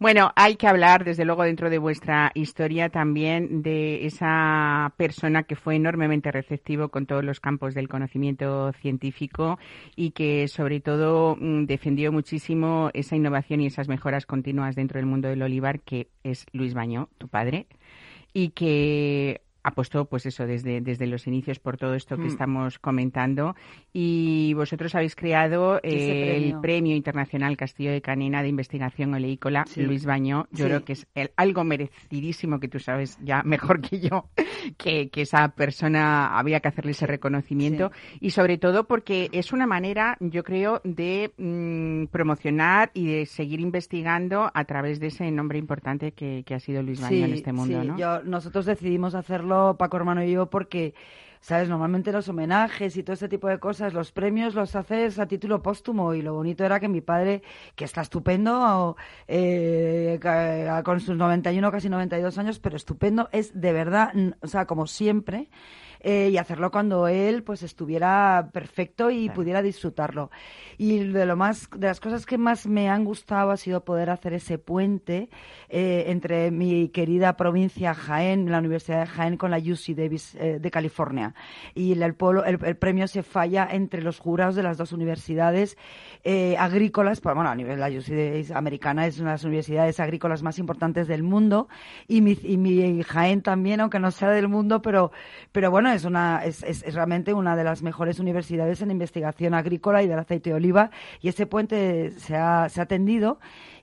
Bueno, hay que hablar, desde luego, dentro de vuestra historia también de esa persona que fue enormemente receptivo con todos los campos del conocimiento científico y que, sobre todo, mm, defendió muchísimo esa innovación y esas mejoras continuas dentro del mundo del olivar, que es Luis Bañó, tu padre, y que apostó, pues eso, desde, desde los inicios por todo esto que Mm. estamos comentando. Y vosotros habéis creado eh, el premio. Internacional Castillo de Canena de Investigación Oleícola, Sí. Luis Bañó. Yo Sí. creo que es el- algo merecidísimo que tú sabes ya mejor que yo, que, que esa persona había que hacerle ese reconocimiento. Y sobre todo porque es una manera, yo creo, de mm, promocionar y de seguir investigando a través de ese nombre importante que, que ha sido Luis Bañó en este mundo, sí. ¿no? Yo- nosotros decidimos hacerlo, Paco Hermano y yo, porque, ¿sabes? Normalmente los homenajes y todo este tipo de cosas, los premios los haces a título póstumo y lo bonito era que mi padre, que está estupendo, eh, con sus 91, casi 92 años, pero estupendo, es de verdad, o sea, como siempre, eh, y hacerlo cuando él pues estuviera perfecto y pudiera disfrutarlo. Y de lo más, de las cosas que más me han gustado ha sido poder hacer ese puente eh, entre mi querida provincia Jaén, la Universidad de Jaén, con la UC Davis eh, de California. Y el, el pueblo- el- el premio se falla entre los jurados de las dos universidades eh, agrícolas, pues, bueno, a nivel la UC Davis americana es una de las universidades agrícolas más importantes del mundo y mi, y mi Jaén también, aunque no sea del mundo, pero, pero bueno, es, una, es, es, realmente una de las mejores universidades en investigación agrícola y del aceite de oliva y ese puente se ha, se ha tendido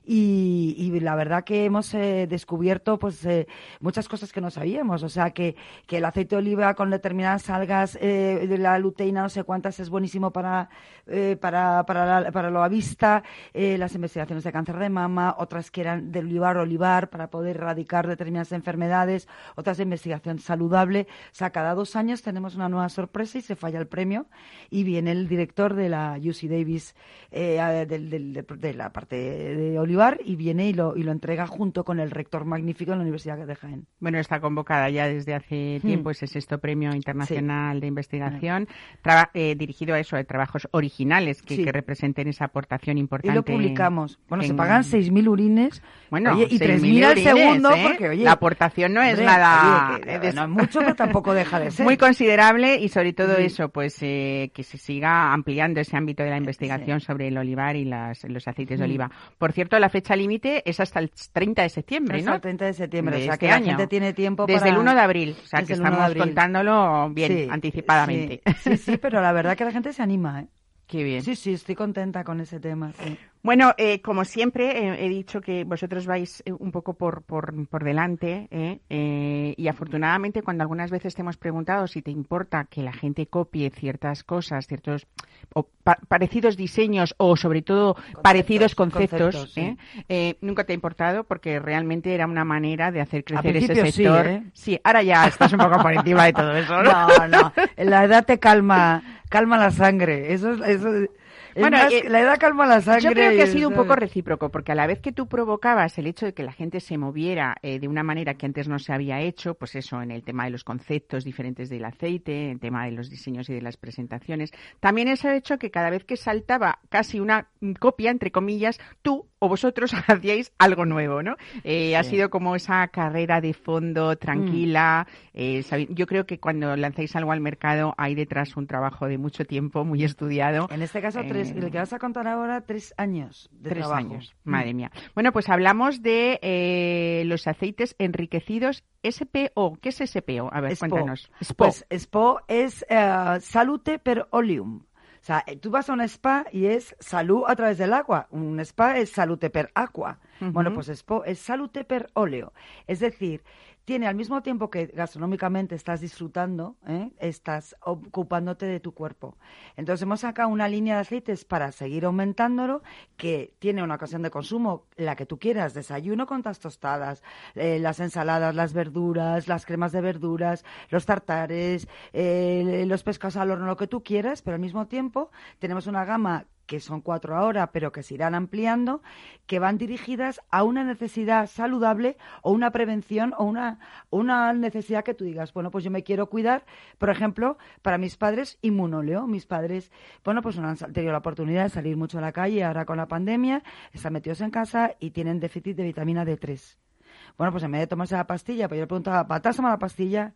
y, y la verdad que hemos eh, descubierto pues eh, muchas cosas que no sabíamos, o sea que, que el aceite de oliva con determinadas algas eh, de la luteína no sé cuántas es buenísimo para eh, para para, la, para la vista, eh, las investigaciones de cáncer de mama, otras que eran del olivar olivar para poder erradicar determinadas enfermedades, otras de investigación saludable, o sea cada dos años tenemos una nueva sorpresa y se falla el premio y viene el director de la UC Davis eh, del- del- de, de la parte de olivar y viene y lo, y lo entrega junto con el rector magnífico de la Universidad de Jaén. Bueno, está convocada ya desde hace Hmm. tiempo ese sexto premio internacional de investigación, traba- eh, dirigido a eso, de trabajos originales que, Sí. que representen esa aportación Y importante. lo publicamos. Bueno, se pagan 6.000 urines. Bueno, Oye, y 6.000 3.000 al segundo, ¿eh? porque, oye... La aportación no es nada... oye, que no es mucho, pero tampoco deja de ser. Muy considerable y sobre todo Sí. eso, pues eh, que se siga ampliando ese ámbito de la investigación sobre el olivar y las- los aceites de Mm. oliva. Por cierto, la fecha límite es hasta el 30 de septiembre, Hasta ¿no? el 30 de septiembre, De o sea este que la año. gente tiene tiempo Desde para... el 1 de abril, o sea Desde que el 1 de estamos contándolo bien, Sí, anticipadamente. Sí, sí, sí, pero la verdad que la gente se anima, ¿eh? Qué bien. Sí, sí, estoy contenta con ese tema. sí. Bueno, eh, como siempre, eh, he dicho que vosotros vais eh, un poco por, por, por delante ¿eh? Eh, y afortunadamente cuando algunas veces te hemos preguntado si te importa que la gente copie ciertas cosas, ciertos o pa- parecidos diseños o sobre todo parecidos conceptos, conceptos, sí. ¿eh? Eh, nunca te ha importado porque realmente era una manera de hacer crecer ese sí, sector. ¿eh? Sí, ahora ya estás un poco por encima de todo eso, ¿no? No, no, la edad te calma, calma la sangre. Eso es, eso es- es Bueno, más eh, la edad calma la sangre. Yo creo que ha sido un poco recíproco, porque a la vez que tú provocabas el hecho de que la gente se moviera eh, de una manera que antes no se había hecho, pues eso, en el tema de los conceptos diferentes del aceite, en el tema de los diseños y de las presentaciones, también eso ha hecho que cada vez que saltaba casi una copia, entre comillas, tú o vosotros hacíais algo nuevo, ¿no? Eh, Ha sido como esa carrera de fondo tranquila. eh, sabi- yo creo que cuando lanzáis algo al mercado hay detrás un trabajo de mucho tiempo, muy estudiado. En este caso, tres, Eh, el que vas a contar ahora, tres años de Tres trabajo. años, madre mía. Bueno, pues hablamos de eh, los aceites enriquecidos SPO. ¿Qué es SPO? A ver, Spo. cuéntanos. Pues SPO es eh, Salute per Oleum. O sea, eh, tú vas a un spa y es salud a través del agua. Un spa es salute per aqua. Ujú. Bueno, pues es salute per óleo. Es decir, tiene al mismo tiempo que gastronómicamente estás disfrutando, ¿eh? estás ocupándote de tu cuerpo. Entonces hemos sacado una línea de aceites para seguir aumentándolo, que tiene una ocasión de consumo, la que tú quieras, desayuno con tas tostadas, eh, las ensaladas, las verduras, las cremas de verduras, los tartares, eh, los pescados al horno, lo que tú quieras, pero al mismo tiempo tenemos una gama que son cuatro ahora, pero que se irán ampliando, que van dirigidas a una necesidad saludable o una prevención o una, una necesidad que tú digas, bueno, pues yo me quiero cuidar, por ejemplo, para mis padres, inmunoleo. Mis padres, bueno, pues no han tenido la oportunidad de salir mucho a la calle ahora con la pandemia, están metidos en casa y tienen déficit de vitamina D3. Bueno, pues en vez de tomarse la pastilla, pues yo le preguntaba, ¿patas la pastilla?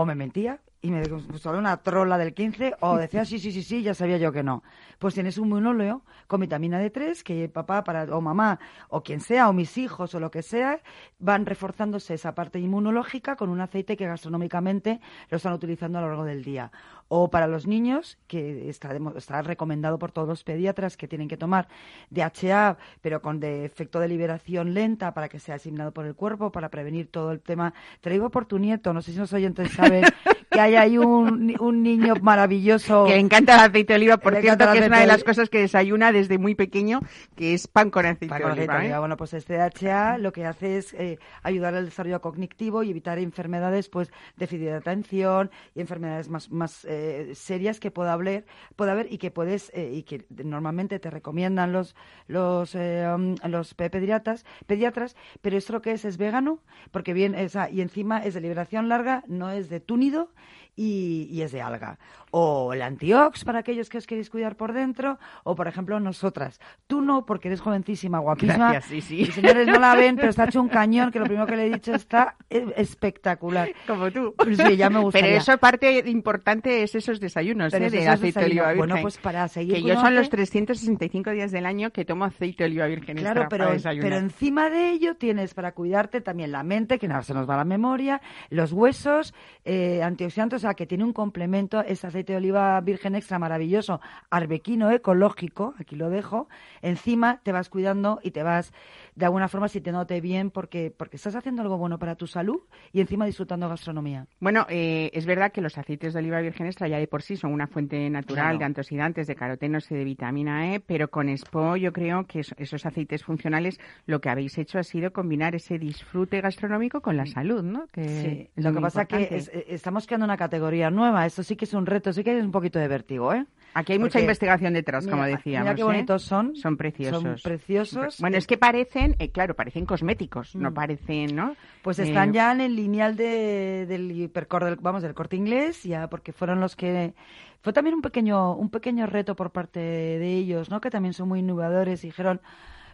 O me mentía y me gustaba una trola del 15 o decía sí, sí, sí, sí, ya sabía yo que no. Pues tienes un monóleo con vitamina D3 que papá para, o mamá o quien sea o mis hijos o lo que sea van reforzándose esa parte inmunológica con un aceite que gastronómicamente lo están utilizando a lo largo del día. O para los niños, que está, está recomendado por todos los pediatras que tienen que tomar DHA, pero con de efecto de liberación lenta para que sea asimilado por el cuerpo, para prevenir todo el tema. Te lo digo por tu nieto, no sé si los oyentes saben que hay ahí un, un niño maravilloso. Que le encanta el aceite de oliva, por Le cierto, que es una de las cosas que desayuna desde muy pequeño, que es pan con aceite de con aceite de ¿eh? oliva. Bueno, pues este DHA lo que hace es eh, ayudar al desarrollo cognitivo y evitar enfermedades, pues, déficit de atención y enfermedades más, más eh, serias que pueda haber, pueda haber y que puedes eh, y que normalmente te recomiendan los los eh, um, los pe- pediatras, pediatras, pero esto lo que es es vegano, porque bien, o sea, y encima es de liberación larga, no es de túnido y, y es de alga. O el antiox para aquellos que os queréis cuidar por dentro, o por ejemplo nosotras. Tú no, porque eres jovencísima, guapísima. Gracias, sí, sí. Y señores no la ven, pero está hecho un cañón, que lo primero que le he dicho está eh, espectacular. Como tú. Sí, ya me gustaría. Pero eso parte importante es esos desayunos ¿eh? de aceite de oliva virgen. Bueno, pues para seguir Que yo son los cuidándote- 365 días del año que tomo aceite de oliva virgen Claro, extra pero, para desayunar. pero encima de ello tienes para cuidarte también la mente, que no se nos va la memoria, los huesos, eh, antioxidantes, o sea, que tiene un complemento, ese aceite de oliva virgen extra maravilloso, arbequino ecológico, aquí lo dejo, encima te vas cuidando y te vas, de alguna forma, sintiéndote bien porque, porque estás haciendo algo bueno para tu salud y encima disfrutando gastronomía. Bueno, eh, es verdad que los aceites de oliva virgen extra ya de por sí son una fuente natural Claro. de antioxidantes, de carotenos y de vitamina E, pero con Expo yo creo que es- esos aceites funcionales lo que habéis hecho ha sido combinar ese disfrute gastronómico con la salud, ¿no? Que Sí, lo que pasa que importante. es- eh, estamos creando una categoría nueva. Esto sí que es un reto, sí que es un poquito de vértigo, ¿eh? Aquí hay mucha investigación detrás, como decíamos. Mira qué ¿eh? bonitos son. Son preciosos. Son preciosos. Bueno, es que parecen, eh, claro, parecen cosméticos, no Mm. parecen, ¿no? Pues Eh, están ya en el lineal de, del hipercor del, vamos, del corte inglés, ya porque fueron los que fue también un pequeño, un pequeño reto por parte de ellos, ¿no? Que también son muy innovadores y dijeron,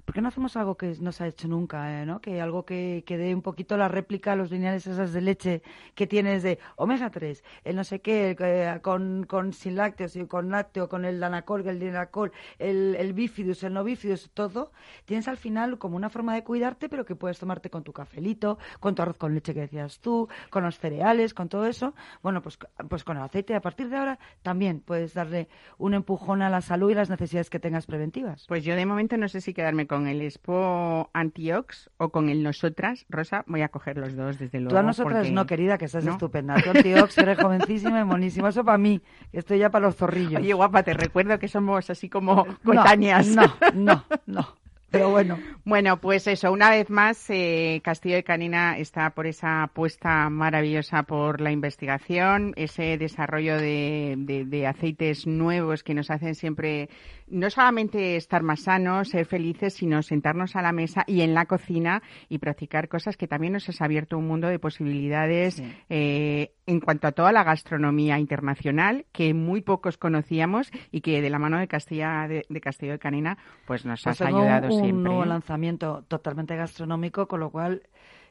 ¿por qué no hacemos algo que no se ha hecho nunca, eh, ¿no? Que algo que, que dé un poquito la réplica a los lineales esas de leche que tienes de omega 3, el no sé qué, que- con, con sin lácteos y con lácteo, con el danacol, el dinacol, el, el bifidus, el no bifidus, todo, tienes al final como una forma de cuidarte, pero que puedes tomarte con tu cafelito, con tu arroz con leche que decías tú, con los cereales, con todo eso. Bueno, pues, pues con el aceite a partir de ahora también puedes darle un empujón a la salud y las necesidades que tengas preventivas. Pues yo de momento no sé si quedarme con el Expo Antiox o con el Nosotras. Rosa, voy a coger los dos desde luego. Tú a nosotras porque- no, querida, que estás ¿No? estupenda. Tú antiox, eres jovencísima y monísima. Eso para mí, estoy ya para los zorrillos. Oye, guapa, te recuerdo que somos así como coetáneas. No, no, no. Pero bueno. Bueno, pues eso, una vez más, eh, Castillo de Canina está por esa apuesta maravillosa por la investigación, ese desarrollo de, de- de aceites nuevos que nos hacen siempre no solamente estar más sanos, ser felices, sino sentarnos a la mesa y en la cocina y practicar cosas que también nos has abierto un mundo de posibilidades Sí. eh, en cuanto a toda la gastronomía internacional que muy pocos conocíamos y que de la mano de Castilla de, de Castillo de Canina pues nos Pues has ayudado un siempre. nuevo ¿eh? lanzamiento totalmente gastronómico, con lo cual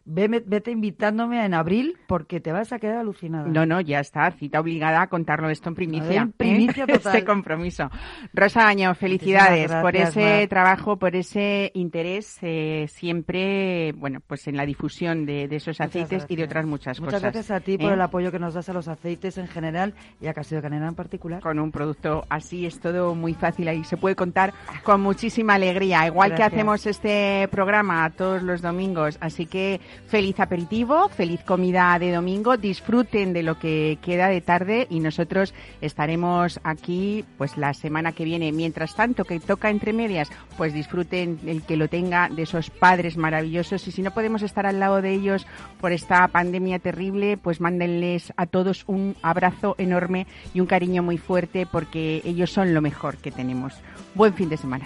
veme- vete invitándome en abril porque te vas a quedar alucinada. No, no, ya está, cita obligada a contarlo esto en primicia. En primicia ¿eh? total. Ese compromiso. Rosa Año, felicidades Muchísimas por gracias, ese Mar. trabajo, por ese interés eh, siempre, bueno, pues en la difusión de, de esos Muchas aceites y de gracias. otras muchas, Muchas cosas. gracias a ti por ¿eh? el apoyo que nos das a los aceites en general y a Castillo Canela en particular. Con un producto así es todo muy fácil y se puede contar con muchísima alegría. Igual Gracias. que hacemos este programa todos los domingos. Así que feliz aperitivo, feliz comida de domingo. Disfruten de lo que queda de tarde y nosotros estaremos aquí pues la semana que viene. Mientras tanto, que toca entre medias, pues disfruten el que lo tenga de esos padres maravillosos. Y si no podemos estar al lado de ellos por esta pandemia terrible, pues mándenles a todos un abrazo enorme y un cariño muy fuerte porque ellos son lo mejor que tenemos. Buen fin de semana.